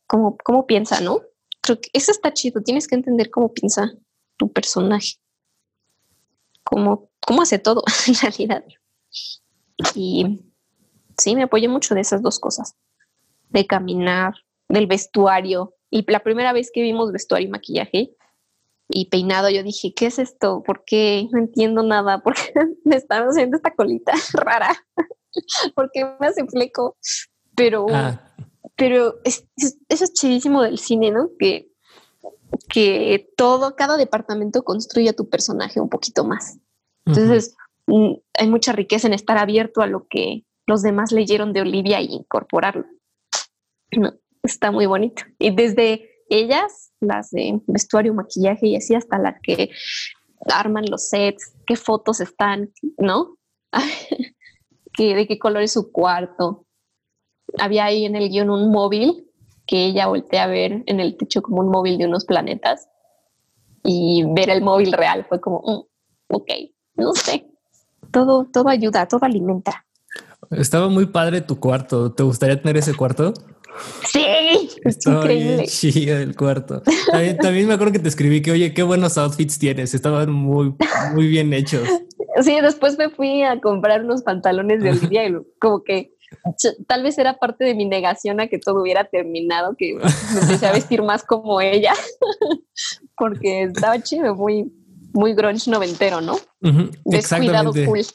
cómo, cómo piensa, ¿no? Creo que eso está chido. Tienes que entender cómo piensa tu personaje. Cómo, cómo hace todo en realidad. Y sí, me apoyé mucho de esas dos cosas. De caminar, del vestuario. Y la primera vez que vimos vestuario y maquillaje y peinado, yo dije, ¿qué es esto? ¿Por qué? No entiendo nada. ¿Por qué me están haciendo esta colita rara? ¿Por qué me hace fleco? Pero, ah. pero eso es chidísimo del cine, ¿no? Que que todo, cada departamento construye a tu personaje un poquito más. Entonces, mm, hay mucha riqueza en estar abierto a lo que los demás leyeron de Olivia y incorporarlo. está muy bonito. Y desde ellas, las de vestuario, maquillaje y así, hasta las que arman los sets, qué fotos están, ¿no? de qué color es su cuarto. Había ahí en el guion un móvil que ella voltea a ver en el techo como un móvil de unos planetas y ver el móvil real fue como, mm, ok, no sé, todo, todo ayuda, todo alimenta. Estaba muy padre tu cuarto. ¿Te gustaría tener ese cuarto? Sí, Estaba increíble. bien el cuarto. También, me acuerdo que te escribí que, oye, qué buenos outfits tienes. Estaban muy, muy bien hechos. Sí, después me fui a comprar unos pantalones de Olivia y como que tal vez era parte de mi negación a que todo hubiera terminado, que me empecé a vestir más como ella, porque estaba chido, muy, muy grunge noventero, ¿no? Descuidado cool.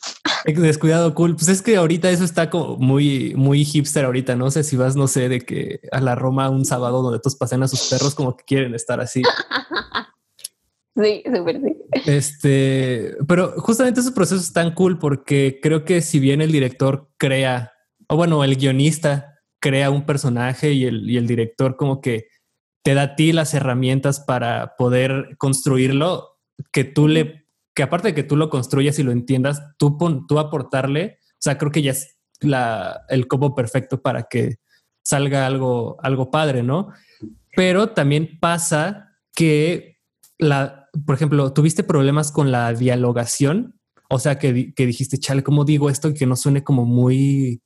Descuidado cool. Pues es que ahorita eso está como muy, muy hipster ahorita. No sé si vas, no sé, de que a la Roma un sábado donde todos pasean a sus perros como que quieren estar así. Sí, súper sí. Este, pero justamente esos procesos están cool porque creo que si bien el director crea o bueno, el guionista crea un personaje y el, y el director como que te da a ti las herramientas para poder construirlo, que tú le, que aparte de que tú lo construyas y lo entiendas, tú, tú aportarle, o sea, creo que ya es la, el combo perfecto para que salga algo, algo padre, ¿no? Pero también pasa que la, por ejemplo, tuviste problemas con la dialogación, o sea, que, que dijiste, chale, ¿cómo digo esto? Y que no suene como muy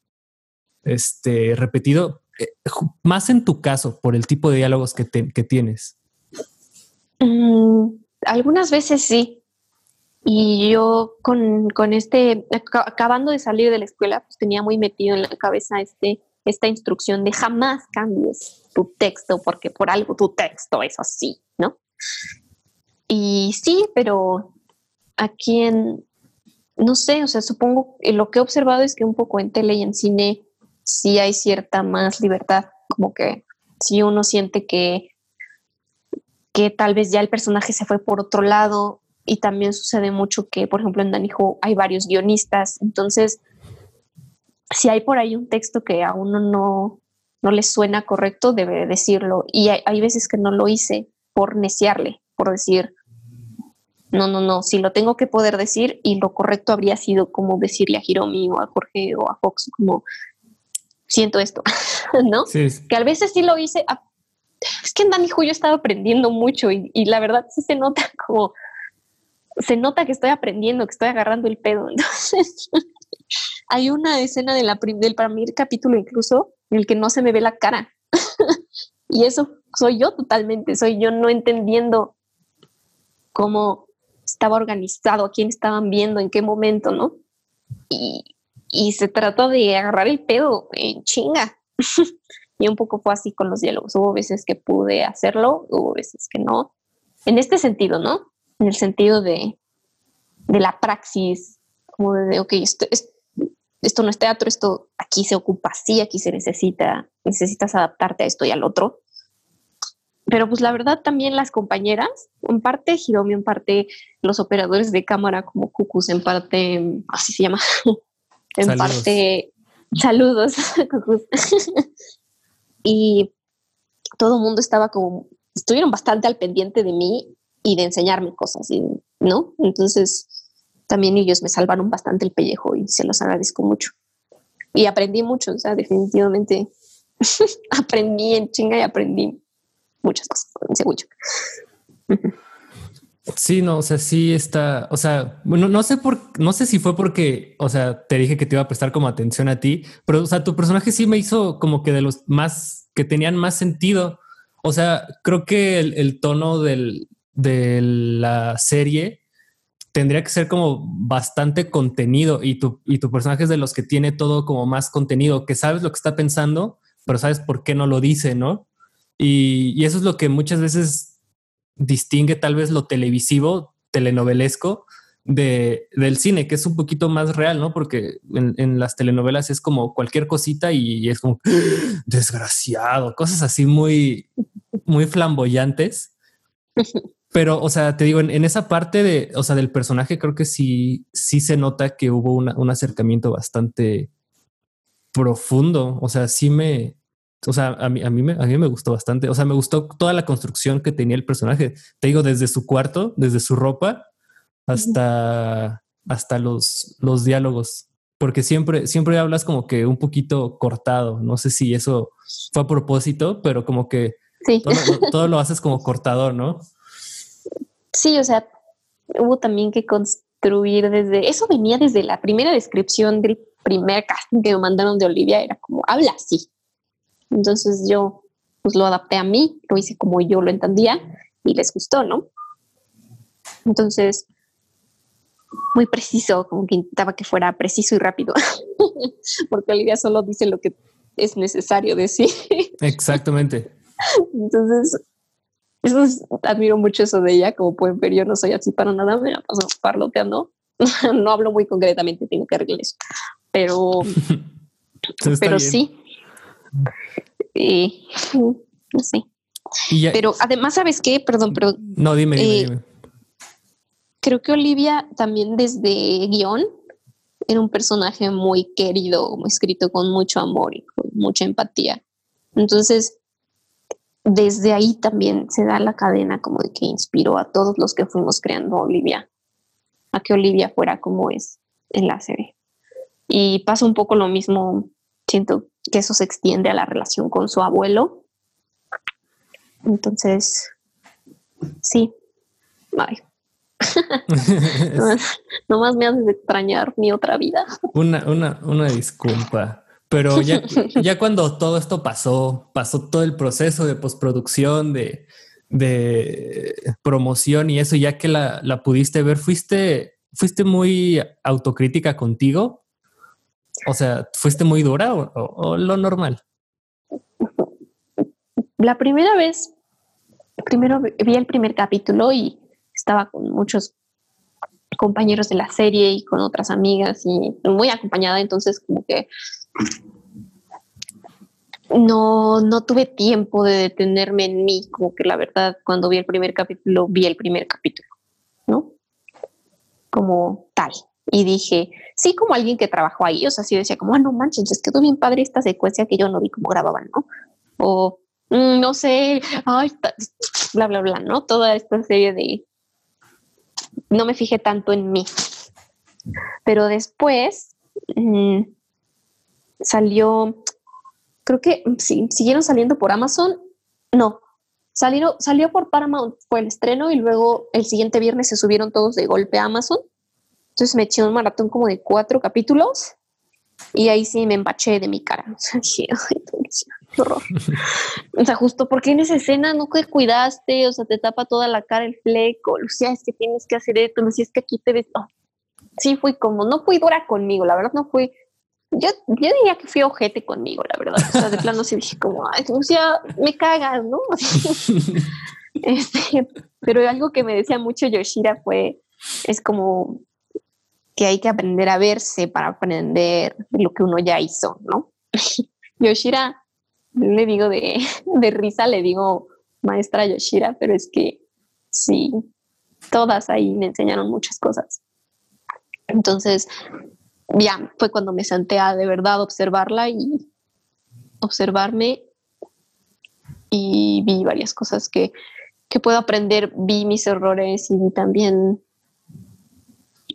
este, repetido, eh, más en tu caso, por el tipo de diálogos que, que tienes. Mm, algunas veces sí. Y yo con, con, este, acabando de salir de la escuela, pues tenía muy metido en la cabeza este, esta instrucción de jamás cambies tu texto, porque por algo tu texto es así, ¿no? Y sí, pero aquí en, no sé, o sea, supongo, lo que he observado es que un poco en tele y en cine sí hay cierta más libertad, como que si uno siente que, que tal vez ya el personaje se fue por otro lado y también sucede mucho que, por ejemplo, en Danijo hay varios guionistas, entonces si hay por ahí un texto que a uno no, no le suena correcto, debe decirlo. Y hay, hay, veces que no lo hice por neciarle, por decir, no, no, no, si lo tengo que poder decir y lo correcto habría sido como decirle a Hiromi o a Jorge o a Fox, como siento esto, ¿no? Que a veces sí lo hice. Ah, es que en Dani yo estaba aprendiendo mucho y, la verdad sí se nota como se nota que estoy aprendiendo, que estoy agarrando el pedo. Entonces, hay una escena de la del primer capítulo incluso en el que no se me ve la cara. y eso soy yo totalmente, soy yo no entendiendo cómo estaba organizado, a quién estaban viendo, en qué momento, ¿no? Y, y se trató de agarrar el pedo en chinga. y un poco fue así con los diálogos. Hubo veces que pude hacerlo, hubo veces que no. En este sentido, ¿no? En el sentido de, de la praxis, como de, ok, esto, esto no es teatro, esto aquí se ocupa así, aquí se necesita, necesitas adaptarte a esto y al otro. Pero pues la verdad también las compañeras, en parte Hiromi, en parte los operadores de cámara como Cucus, en parte, así se llama, en parte, saludos, Cucus. y todo el mundo estaba como, estuvieron bastante al pendiente de mí y de enseñarme cosas, ¿no? Entonces, también ellos me salvaron bastante el pellejo y se los agradezco mucho. Y aprendí mucho, o sea, definitivamente aprendí en chinga y aprendí muchas cosas en Sí, no, o sea, sí está, o sea, bueno, no sé por, no sé si fue porque, o sea, te dije que te iba a prestar como atención a ti, pero, o sea, tu personaje sí me hizo como que de los más, que tenían más sentido. O sea, creo que el, el tono del, de la serie tendría que ser como bastante contenido y tu, y tu personaje es de los que tiene todo como más contenido, que sabes lo que está pensando, pero sabes por qué no lo dice, ¿no? Y, eso es lo que muchas veces distingue tal vez lo televisivo, telenovelesco, de, del cine, que es un poquito más real, ¿no? Porque en, en, las telenovelas es como cualquier cosita y es como desgraciado, cosas así muy, muy flamboyantes. Pero, o sea, te digo, en, esa parte de, o sea, del personaje, creo que sí, sí se nota que hubo un acercamiento bastante profundo. O sea, sí me, o sea, a mí, a mí me, a mí me gustó bastante. O sea, me gustó toda la construcción que tenía el personaje. Te digo, desde su cuarto, desde su ropa hasta, hasta los, los diálogos. Porque siempre, siempre hablas como que un poquito cortado. No sé si eso fue a propósito, pero como que todo lo haces como cortador, ¿no? Sí, o sea, hubo también que construir desde, eso venía desde la primera descripción del primer casting que me mandaron de Olivia, era como, habla así. Entonces yo pues lo adapté a mí, lo hice como yo lo entendía y les gustó, ¿no? Entonces, muy preciso, como que intentaba que fuera preciso y rápido, porque Olivia solo dice lo que es necesario decir. Exactamente. Entonces, eso admiro mucho eso de ella, como pueden ver, yo no soy así para nada, me la paso parloteando. no hablo muy concretamente, tengo que arreglar eso. Pero, pero sí. Y, no sé. pero además, ¿sabes qué? Perdón, pero... No, dime, dime, eh, Creo que Olivia también desde guion era un personaje muy querido, escrito con mucho amor y con mucha empatía. Entonces, desde ahí también se da la cadena como de que inspiró a todos los que fuimos creando Olivia, a que Olivia fuera como es en la serie. Y pasa un poco lo mismo, siento que eso se extiende a la relación con su abuelo. Entonces, sí, ay. nomás, me haces extrañar mi otra vida. Una, una, una disculpa. Pero ya, ya cuando todo esto pasó, pasó todo el proceso de postproducción, de, de promoción y eso, ya que la, la, pudiste ver, fuiste, fuiste muy autocrítica contigo. O sea, ¿fuiste muy dura o, lo normal? La primera vez, primero vi el primer capítulo y estaba con muchos compañeros de la serie y con otras amigas y muy acompañada, entonces como que no, no tuve tiempo de detenerme en mí, como que la verdad, cuando vi el primer capítulo, vi el primer capítulo, ¿no? Como tal. Y dije, sí, como alguien que trabajó ahí, o sea, sí decía como, ah, no manches, les quedó bien padre esta secuencia que yo no vi cómo grababan, ¿no? O, mm, no sé, ay, bla, bla, bla, ¿no? Toda esta serie de... No me fijé tanto en mí. Pero después, mm, salió, creo que sí, siguieron saliendo por Amazon. No, Salió, salió por Paramount, fue el estreno y luego el siguiente viernes se subieron todos de golpe a Amazon. Entonces me eché un maratón como de cuatro capítulos y ahí sí me empaché de mi cara. O sea, dije, ay, qué horror. o sea, justo porque en esa escena no te cuidaste, o sea, te tapa toda la cara el fleco. Lucía, es que tienes que hacer esto, Lucía, es que aquí te ves. sí, fui como, no fui dura conmigo, la verdad no fui. Yo, yo diría que fui ojete conmigo, la verdad. O sea, de plano sí dije como, ay, Lucía, me cagas, ¿no? este, pero algo que me decía mucho Yoshira fue, es como, que hay que aprender a verse para aprender lo que uno ya hizo, ¿no? Yoshira, le digo de, risa, le digo maestra Yoshira, pero es que sí, todas ahí me enseñaron muchas cosas. Entonces, ya fue cuando me senté a de verdad observarla y observarme y vi varias cosas que, que puedo aprender, vi mis errores y vi también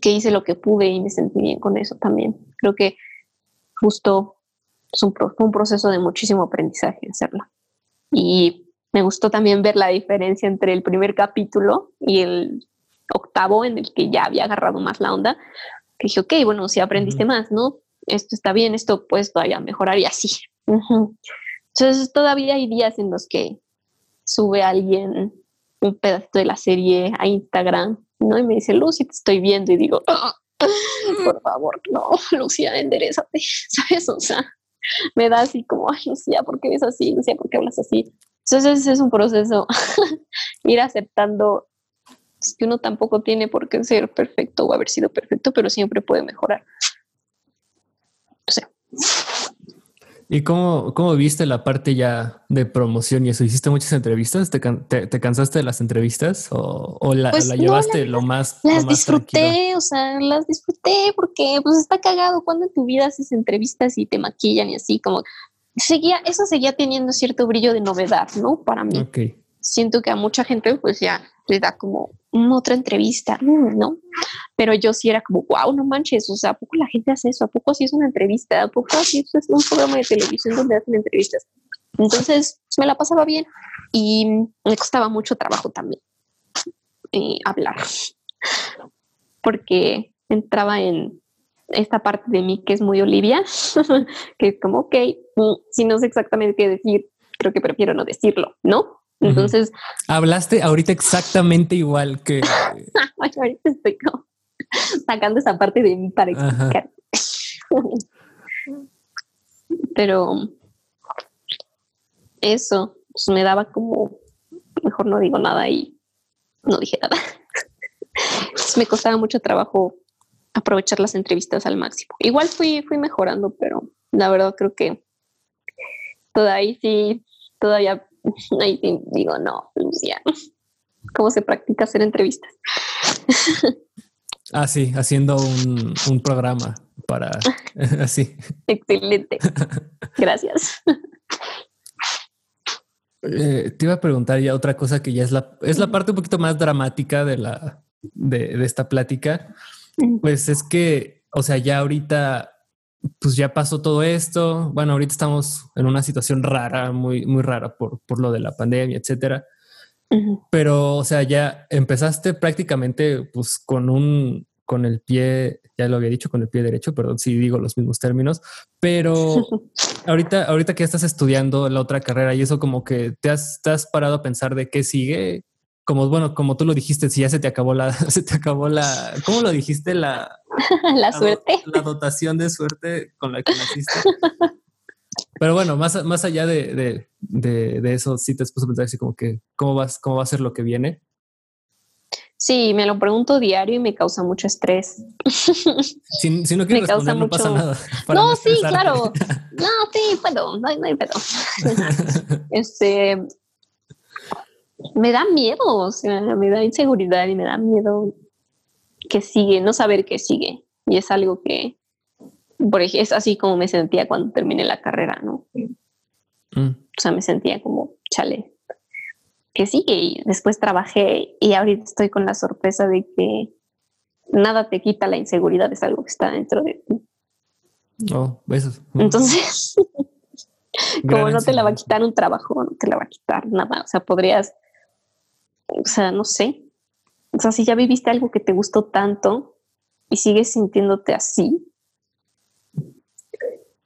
que hice lo que pude y me sentí bien con eso también. Creo que justo es un, un proceso de muchísimo aprendizaje hacerlo. Y me gustó también ver la diferencia entre el primer capítulo y el octavo en el que ya había agarrado más la onda. Que dije, ok, bueno, si aprendiste más, ¿no? Esto está bien, esto puedes todavía mejorar y así. Entonces todavía hay días en los que sube alguien un pedacito de la serie a Instagram ¿no? Y me dice, Lucy, te estoy viendo y digo, ah, por favor, no, Lucía, enderezate, ¿sabes? O sea, me da así como, ay, Lucía, ¿por qué ves así? Lucía, ¿por qué hablas así? Entonces es un proceso, ir aceptando que uno tampoco tiene por qué ser perfecto o haber sido perfecto, pero siempre puede mejorar. O sea, ¿Y cómo, cómo viste la parte ya de promoción y eso? ¿Hiciste muchas entrevistas? ¿Te, te, cansaste de las entrevistas o, la, pues llevaste lo más? Las disfruté, o sea, las disfruté porque pues está cagado cuando en tu vida haces entrevistas y te maquillan y así como seguía, eso seguía teniendo cierto brillo de novedad, ¿no? Para mí. Siento que a mucha gente pues ya le da como otra entrevista, ¿no? Pero yo sí era como, wow, no manches, o sea, ¿a poco la gente hace eso? ¿A poco así es una entrevista? ¿A poco así es un programa de televisión donde hacen entrevistas? Entonces, me la pasaba bien y me costaba mucho trabajo también eh, hablar, porque entraba en esta parte de mí que es muy Olivia, que es como, ok, mm, si no sé exactamente qué decir, creo que prefiero no decirlo, ¿no? Entonces. Hablaste ahorita exactamente igual que. ahorita estoy como sacando esa parte de mí para explicar. Pero eso pues, me daba como mejor no digo nada y no dije nada. me costaba mucho trabajo aprovechar las entrevistas al máximo. Igual fui, fui mejorando, pero la verdad creo que todavía sí, todavía Ahí digo, no, Lucia, ¿cómo se practica hacer entrevistas? Ah, sí, haciendo un, programa para así. Excelente. Gracias. Eh, te iba a preguntar ya otra cosa que ya es la, es la parte un poquito más dramática de la de, de esta plática. Pues es que, o sea, ya ahorita pues ya pasó todo esto. Bueno, ahorita estamos en una situación rara, muy, muy rara por, por lo de la pandemia, etcétera. Pero, o sea, ya empezaste prácticamente pues con un, con el pie, ya lo había dicho, con el pie derecho, perdón si digo los mismos términos, pero ahorita, ahorita que estás estudiando la otra carrera y eso como que te has, te has parado a pensar de qué sigue, como bueno, como tú lo dijiste, si ya se te acabó la, se te acabó la, ¿cómo lo dijiste? La, la, suerte. La dotación de suerte con la que naciste. Pero bueno, más, más allá de, de, de, eso, sí te puesto a pensar así como que, ¿cómo, vas, ¿cómo va a ser lo que viene? Sí, me lo pregunto diario y me causa mucho estrés. Si, si no quieres responder, no pasa nada. No, sí, claro. No, sí, puedo, no, no hay pedo. Este, me da miedo, o sea, me da inseguridad y me da miedo que sigue, no saber qué sigue. Y es algo que, por ejemplo, es así como me sentía cuando terminé la carrera, ¿no? Mm. O sea, me sentía como, chale, que sigue. Y después trabajé y ahorita estoy con la sorpresa de que nada te quita la inseguridad, es algo que está dentro de ti. Oh, besos. Entonces, como no te la va a quitar un trabajo, no te la va a quitar nada. O sea, podrías, o sea, no sé. O sea, si ya viviste algo que te gustó tanto y sigues sintiéndote así,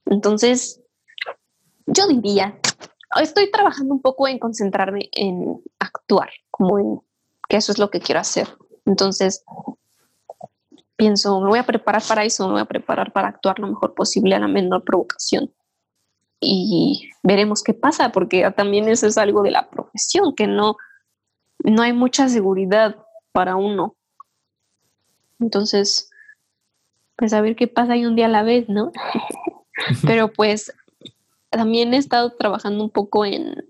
entonces yo diría, estoy trabajando un poco en concentrarme en actuar, como en que eso es lo que quiero hacer. Entonces, pienso, me voy a preparar para eso, me voy a preparar para actuar lo mejor posible a la menor provocación. Y veremos qué pasa, porque también eso es algo de la profesión, que no, no hay mucha seguridad para uno. Entonces, pues a ver qué pasa ahí un día a la vez, ¿no? Pero pues también he estado trabajando un poco en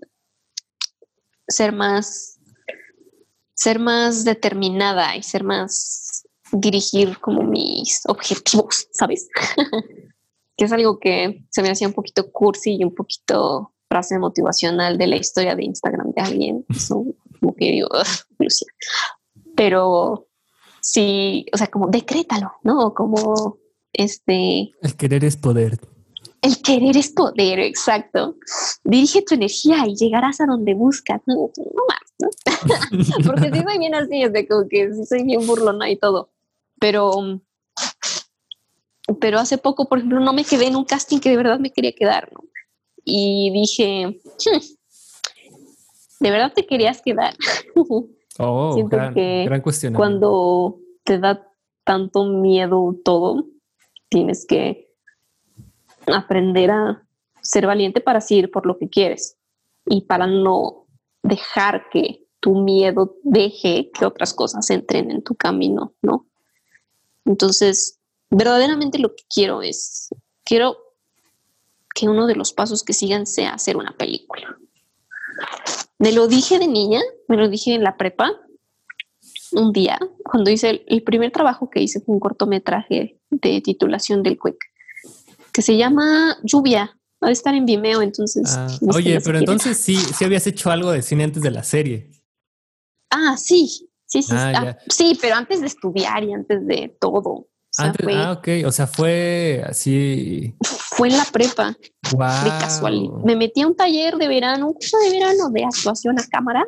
ser más, ser más determinada y ser más dirigir como mis objetivos, ¿sabes? que es algo que se me hacía un poquito cursi y un poquito frase motivacional de la historia de Instagram de alguien. Eso como que digo, Lucia. Pero sí, o sea, como decrétalo, ¿no? Como este... El querer es poder. El querer es poder, exacto. Dirige tu energía y llegarás a donde buscas. No, más, ¿no? Porque si soy bien así, es de como que sí soy bien burlona y todo. Pero, pero hace poco, por ejemplo, no me quedé en un casting que de verdad me quería quedar, ¿no? Y dije, hmm, ¿de verdad te querías quedar? Oh, Siento que gran cuestión. Cuando te da tanto miedo todo, tienes que aprender a ser valiente para seguir por lo que quieres y para no dejar que tu miedo deje que otras cosas entren en tu camino, ¿no? Entonces, verdaderamente lo que quiero es, quiero que uno de los pasos que sigan sea hacer una película. Me lo dije de niña, me lo dije en la prepa, un día, cuando hice el, el primer trabajo que hice fue un cortometraje de titulación del Quick que se llama Lluvia. Va a estar en Vimeo, entonces. Ah, oye, pero entonces sí, sí habías hecho algo de cine antes de la serie. Ah, sí, sí, sí. Ah, ah, sí, pero antes de estudiar y antes de todo. Ah, ok. O sea, fue así. Fue en la prepa. Wow. De casualidad. Me metí a un taller de verano, un curso de verano de actuación a cámara.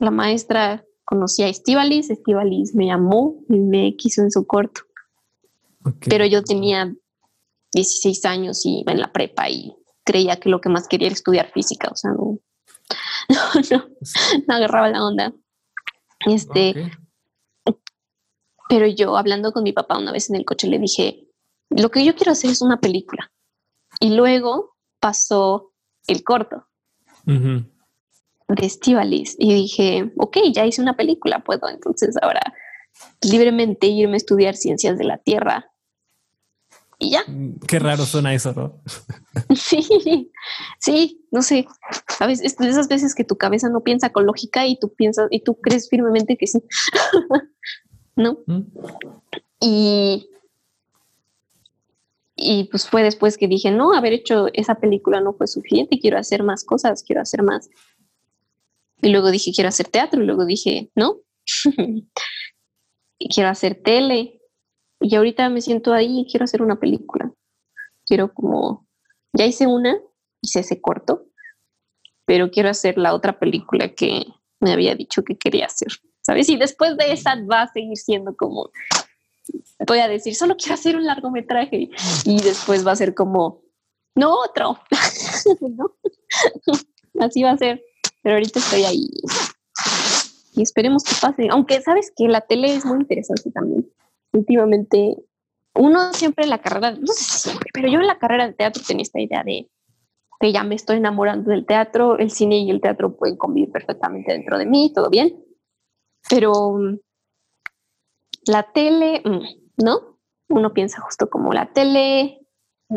La maestra conocía a Estivalis. Estivalis me llamó y me quiso en su corto. Pero yo tenía 16 años y iba en la prepa y creía que lo que más quería era estudiar física, o sea, no, no, agarraba la onda. Este, pero yo hablando con mi papá una vez en el coche le dije, lo que yo quiero hacer es una película. Y luego pasó el corto de Estivalis y dije, ok, ya hice una película, puedo entonces ahora libremente irme a estudiar ciencias de la Tierra y ya. Qué raro suena eso, ¿no? sí, sí, no sé. Sabes, es de esas veces que tu cabeza no piensa con lógica y tú piensas y tú crees firmemente que sí. ¿No? Mm. Y y pues fue después que dije, no, haber hecho esa película no fue suficiente, quiero hacer más cosas, quiero hacer más. Y luego dije, quiero hacer teatro, y luego dije, no, y quiero hacer tele, y ahorita me siento ahí y quiero hacer una película. Quiero como, ya hice una, hice ese corto, pero quiero hacer la otra película que me había dicho que quería hacer, ¿sabes? Y después de esa va a seguir siendo como, voy a decir, solo quiero hacer un largometraje y después va a ser como, no otro, Así va a ser, pero ahorita estoy ahí. Y esperemos que pase, aunque sabes que la tele es muy interesante también. Últimamente, uno siempre en la carrera, no sé si siempre, pero yo en la carrera de teatro tenía esta idea de que ya me estoy enamorando del teatro, el cine y el teatro pueden convivir perfectamente dentro de mí, todo bien, pero mm, la tele, mm, ¿no? Uno piensa justo como la tele,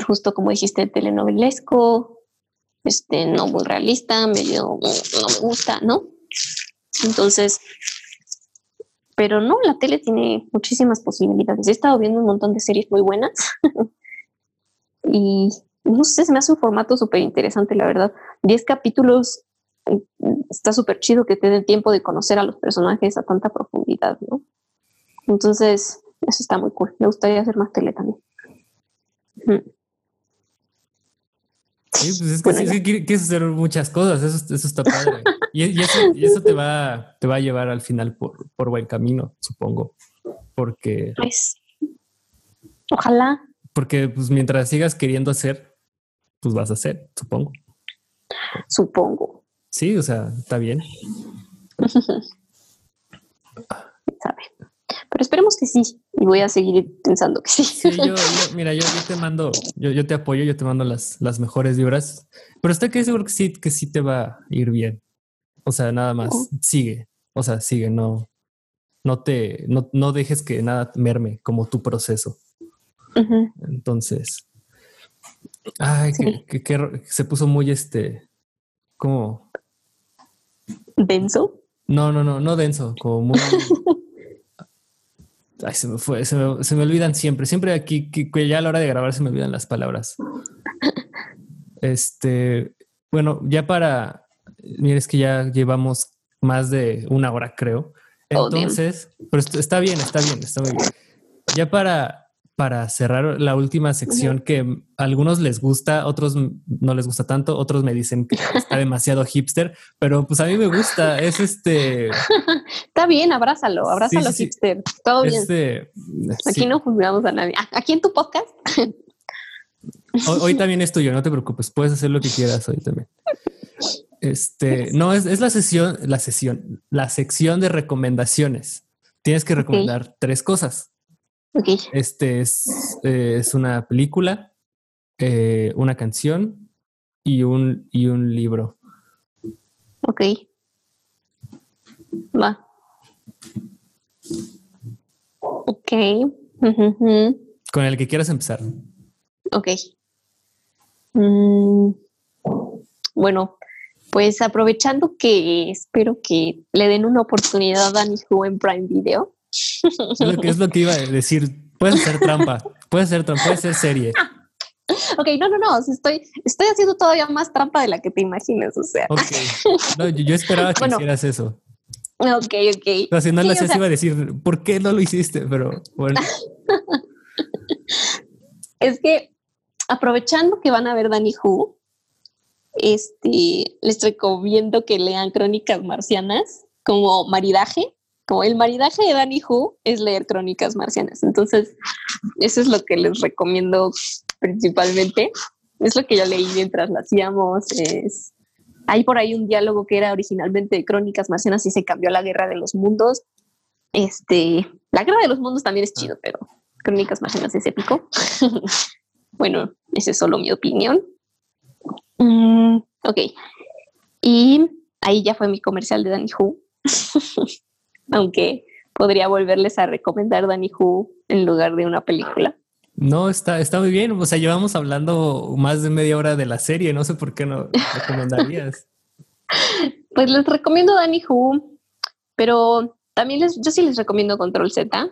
justo como dijiste, telenovelesco, este, no muy realista, medio, no me gusta, ¿no? Entonces, pero no, la tele tiene muchísimas posibilidades. He estado viendo un montón de series muy buenas y no sé, se me hace un formato súper interesante, la verdad. Diez capítulos, está súper chido que te dé tiempo de conocer a los personajes a tanta profundidad, ¿no? Entonces, eso está muy cool. Me gustaría hacer más tele también. Sí, pues es que, sí, quieres hacer muchas cosas, eso, eso está padre. y, eso, te, va, te va a llevar al final por, por buen camino, supongo. Porque... Pues, ojalá. Porque pues mientras sigas queriendo hacer, pues vas a hacer, supongo. Supongo. Sí, o sea, está bien. Sabe. Pero esperemos que sí. Y voy a seguir pensando que sí. Sí, yo, mira, yo, te mando, yo, te apoyo, yo te mando las, las mejores vibras. Pero estoy que seguro que sí, que sí te va a ir bien. O sea, nada más, sigue. O sea, sigue, no, no te, no, no dejes que nada merme como tu proceso. Entonces, ay, que, que, se puso muy este, como denso. No, no, no, no denso, como muy Ay, se me fue, se me, se me, olvidan siempre. Siempre aquí, que, ya a la hora de grabar se me olvidan las palabras. Este, bueno, ya para, mira, es que ya llevamos más de una hora, creo. Oh, Entonces, pero está bien, está bien, está muy bien. Ya para para cerrar la última sección que a algunos les gusta, otros no les gusta tanto, otros me dicen que está demasiado hipster, pero pues a mí me gusta, es este... Está bien, abrázalo, abrázalo hipster, todo bien. Este, aquí no juzgamos a nadie. Aquí en tu podcast. Hoy, también es tuyo, no te preocupes, puedes hacer lo que quieras hoy también. Este, no, es, la sesión, la sesión, la sección de recomendaciones. Tienes que recomendar tres cosas. Este es, eh, es una película, eh, una canción y un, y un libro. Ok. Va. Ok. Con el que quieras empezar. Ok. Mm, bueno, pues aprovechando que espero que le den una oportunidad a Who en Prime Video. Es lo, que, es lo que iba a decir. Puede ser trampa, puede ser trampa, puede ser serie. Ok, no, no, no, estoy, estoy haciendo todavía más trampa de la que te imaginas, o sea. No, yo, esperaba que hicieras eso. Ok, ok. si no lo hacías, iba a decir, ¿por qué no lo hiciste? Pero bueno. es que aprovechando que van a ver Danny Who, este, les recomiendo que lean Crónicas Marcianas como maridaje el maridaje de Danny Who es leer crónicas marcianas. Entonces, eso es lo que les recomiendo principalmente. Es lo que yo leí mientras lo hacíamos. Hay por ahí un diálogo que era originalmente de crónicas marcianas y se cambió a la guerra de los mundos. Este, la guerra de los mundos también es chido, pero crónicas marcianas es épico. bueno, esa es solo mi opinión. Mm, ok. Y ahí ya fue mi comercial de Danny Who. aunque podría volverles a recomendar Danny Who en lugar de una película. No, está, está muy bien. O sea, llevamos hablando más de media hora de la serie. No sé por qué no recomendarías. pues les recomiendo Danny Who, pero también les, yo sí les recomiendo Control Z.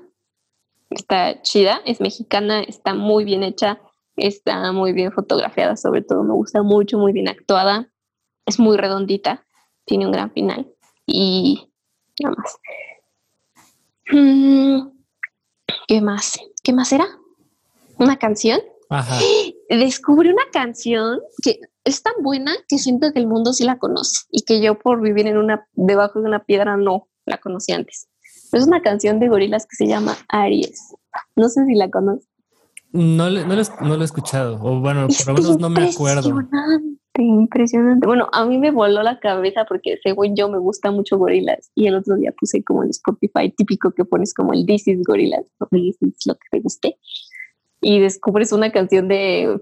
Está chida, es mexicana, está muy bien hecha, está muy bien fotografiada, sobre todo me gusta mucho, muy bien actuada, es muy redondita, tiene un gran final y nada más. Mm, ¿Qué más? ¿Qué más era? ¿Una canción? Ajá. Descubrí una canción que es tan buena que siento que el mundo sí la conoce y que yo por vivir en una debajo de una piedra no la conocí antes. Es una canción de gorilas que se llama Aries. No sé si la conoces. No, no, lo, he escuchado, o bueno, por lo menos no me acuerdo impresionante. Bueno, a mí me voló la cabeza porque según yo me gusta mucho gorilas y el otro día puse como el Spotify típico que pones como el This is Gorilas, es lo que te guste. Y descubres una canción de,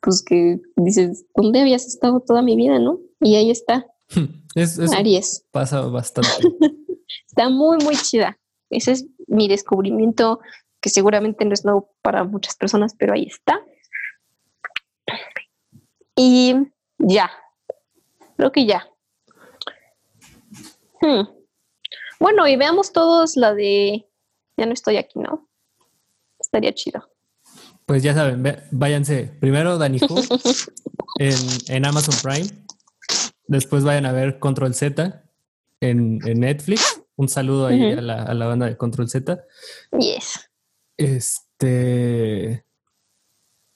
pues que dices, ¿dónde habías estado toda mi vida, no? Y ahí está. Es, Aries. Pasa bastante. está muy, muy chida. Ese es mi descubrimiento que seguramente no es nuevo para muchas personas, pero ahí está. Y ya, creo que ya. Hmm. Bueno, y veamos todos la de Ya no estoy aquí, ¿no? Estaría chido. Pues ya saben, váyanse. Primero Danny en, Amazon Prime. Después vayan a ver Control Z en, Netflix. Un saludo ahí a, la, a la banda de Control Z. Yes. Este.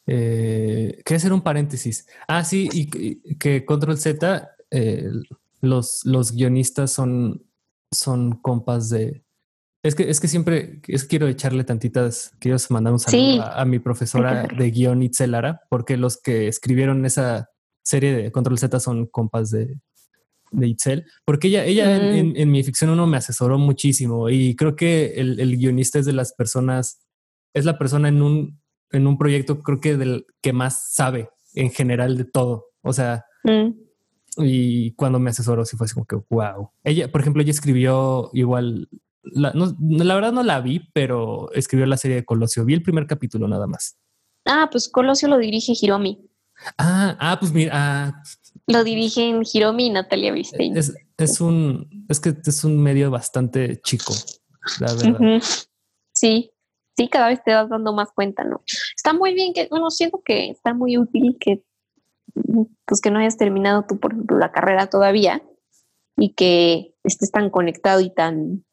Eh, quería hacer un paréntesis. Ah, sí, y, que Control Z, eh, los, los guionistas son, son compas de. Es que, es que siempre es, quiero echarle tantitas, quiero mandar un saludo a, mi profesora de guion Itzelara, porque los que escribieron esa serie de Control Z son compas de, de Itzel, porque ella, ella en, en, mi ficción uno me asesoró muchísimo y creo que el, el, guionista es de las personas, es la persona en un, en un proyecto, creo que del que más sabe en general de todo. O sea, mm. y cuando me asesoró, sí fue así como que wow. Ella, por ejemplo, ella escribió igual. La, no, la verdad no la vi, pero escribió la serie de Colosio. Vi el primer capítulo nada más. Ah, pues Colosio lo dirige Hiromi. Ah, ah, pues mira, ah, lo dirigen Hiromi y Natalia Bristein. Es, un, es que es un medio bastante chico, la verdad. Sí, sí, cada vez te vas dando más cuenta, ¿no? Está muy bien que, bueno, siento que está muy útil que, pues que no hayas terminado tú, por ejemplo, la carrera todavía y que estés tan conectado y tan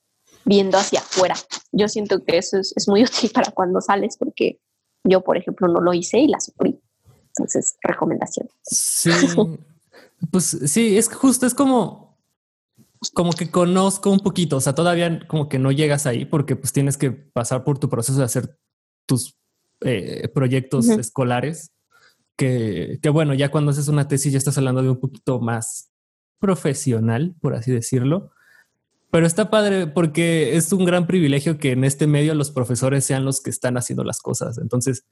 viendo hacia afuera. Yo siento que eso es, es muy útil para cuando sales porque yo, por ejemplo, no lo hice y la sufrí. Entonces, recomendación. Sí, Pues sí, es justo, es como, como que conozco un poquito, o sea, todavía como que no llegas ahí porque pues tienes que pasar por tu proceso de hacer tus eh, proyectos escolares, que, que bueno, ya cuando haces una tesis ya estás hablando de un poquito más profesional, por así decirlo. Pero está padre porque es un gran privilegio que en este medio los profesores sean los que están haciendo las cosas. Entonces,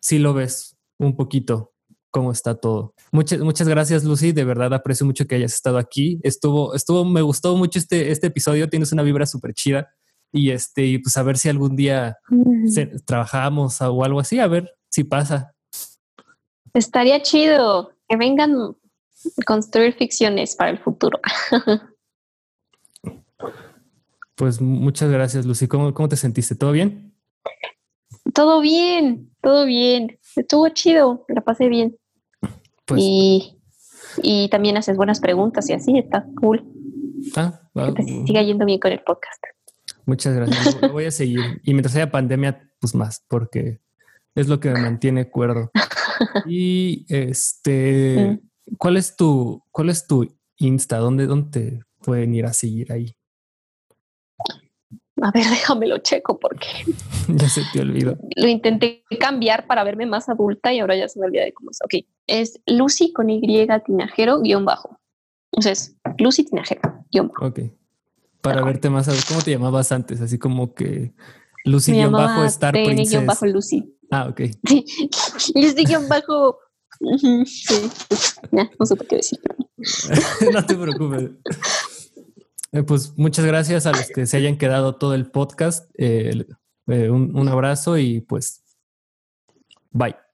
sí lo ves un poquito cómo está todo. Muchas, muchas gracias, Lucy. De verdad aprecio mucho que hayas estado aquí. Estuvo, estuvo, me gustó mucho este, este episodio. Tienes una vibra súper chida. Y este, y pues a ver si algún día trabajamos o algo así, a ver si pasa. Estaría chido que vengan a construir ficciones para el futuro. pues muchas gracias, Lucy. ¿Cómo, cómo te sentiste? ¿Todo bien? Todo bien, todo bien. Estuvo chido, la pasé bien. Pues, y, también haces buenas preguntas y así está cool. Ah, que te siga yendo bien con el podcast. Muchas gracias. Lo voy a seguir. Y mientras haya pandemia, pues más, porque es lo que me mantiene cuerdo. Y este, mm. ¿cuál es tu, cuál es tu Insta? ¿Dónde, dónde pueden ir a seguir ahí? A ver, déjame lo checo porque ya se te olvidó. Lo intenté cambiar para verme más adulta y ahora ya se me olvida de cómo es. Ok, es Lucy con Y tinajero guion bajo. Entonces, Lucy tinajero guion bajo. Ok. Para verte más adulta, ¿cómo te llamabas antes? Así como que Lucy guion bajo Star Princess. guion bajo Lucy. Ah, ok. Lucy guion bajo. sí. Ya, no sé qué decir. no te preocupes. Eh, pues muchas gracias a los que se hayan quedado todo el podcast. Eh, eh, un abrazo y pues bye.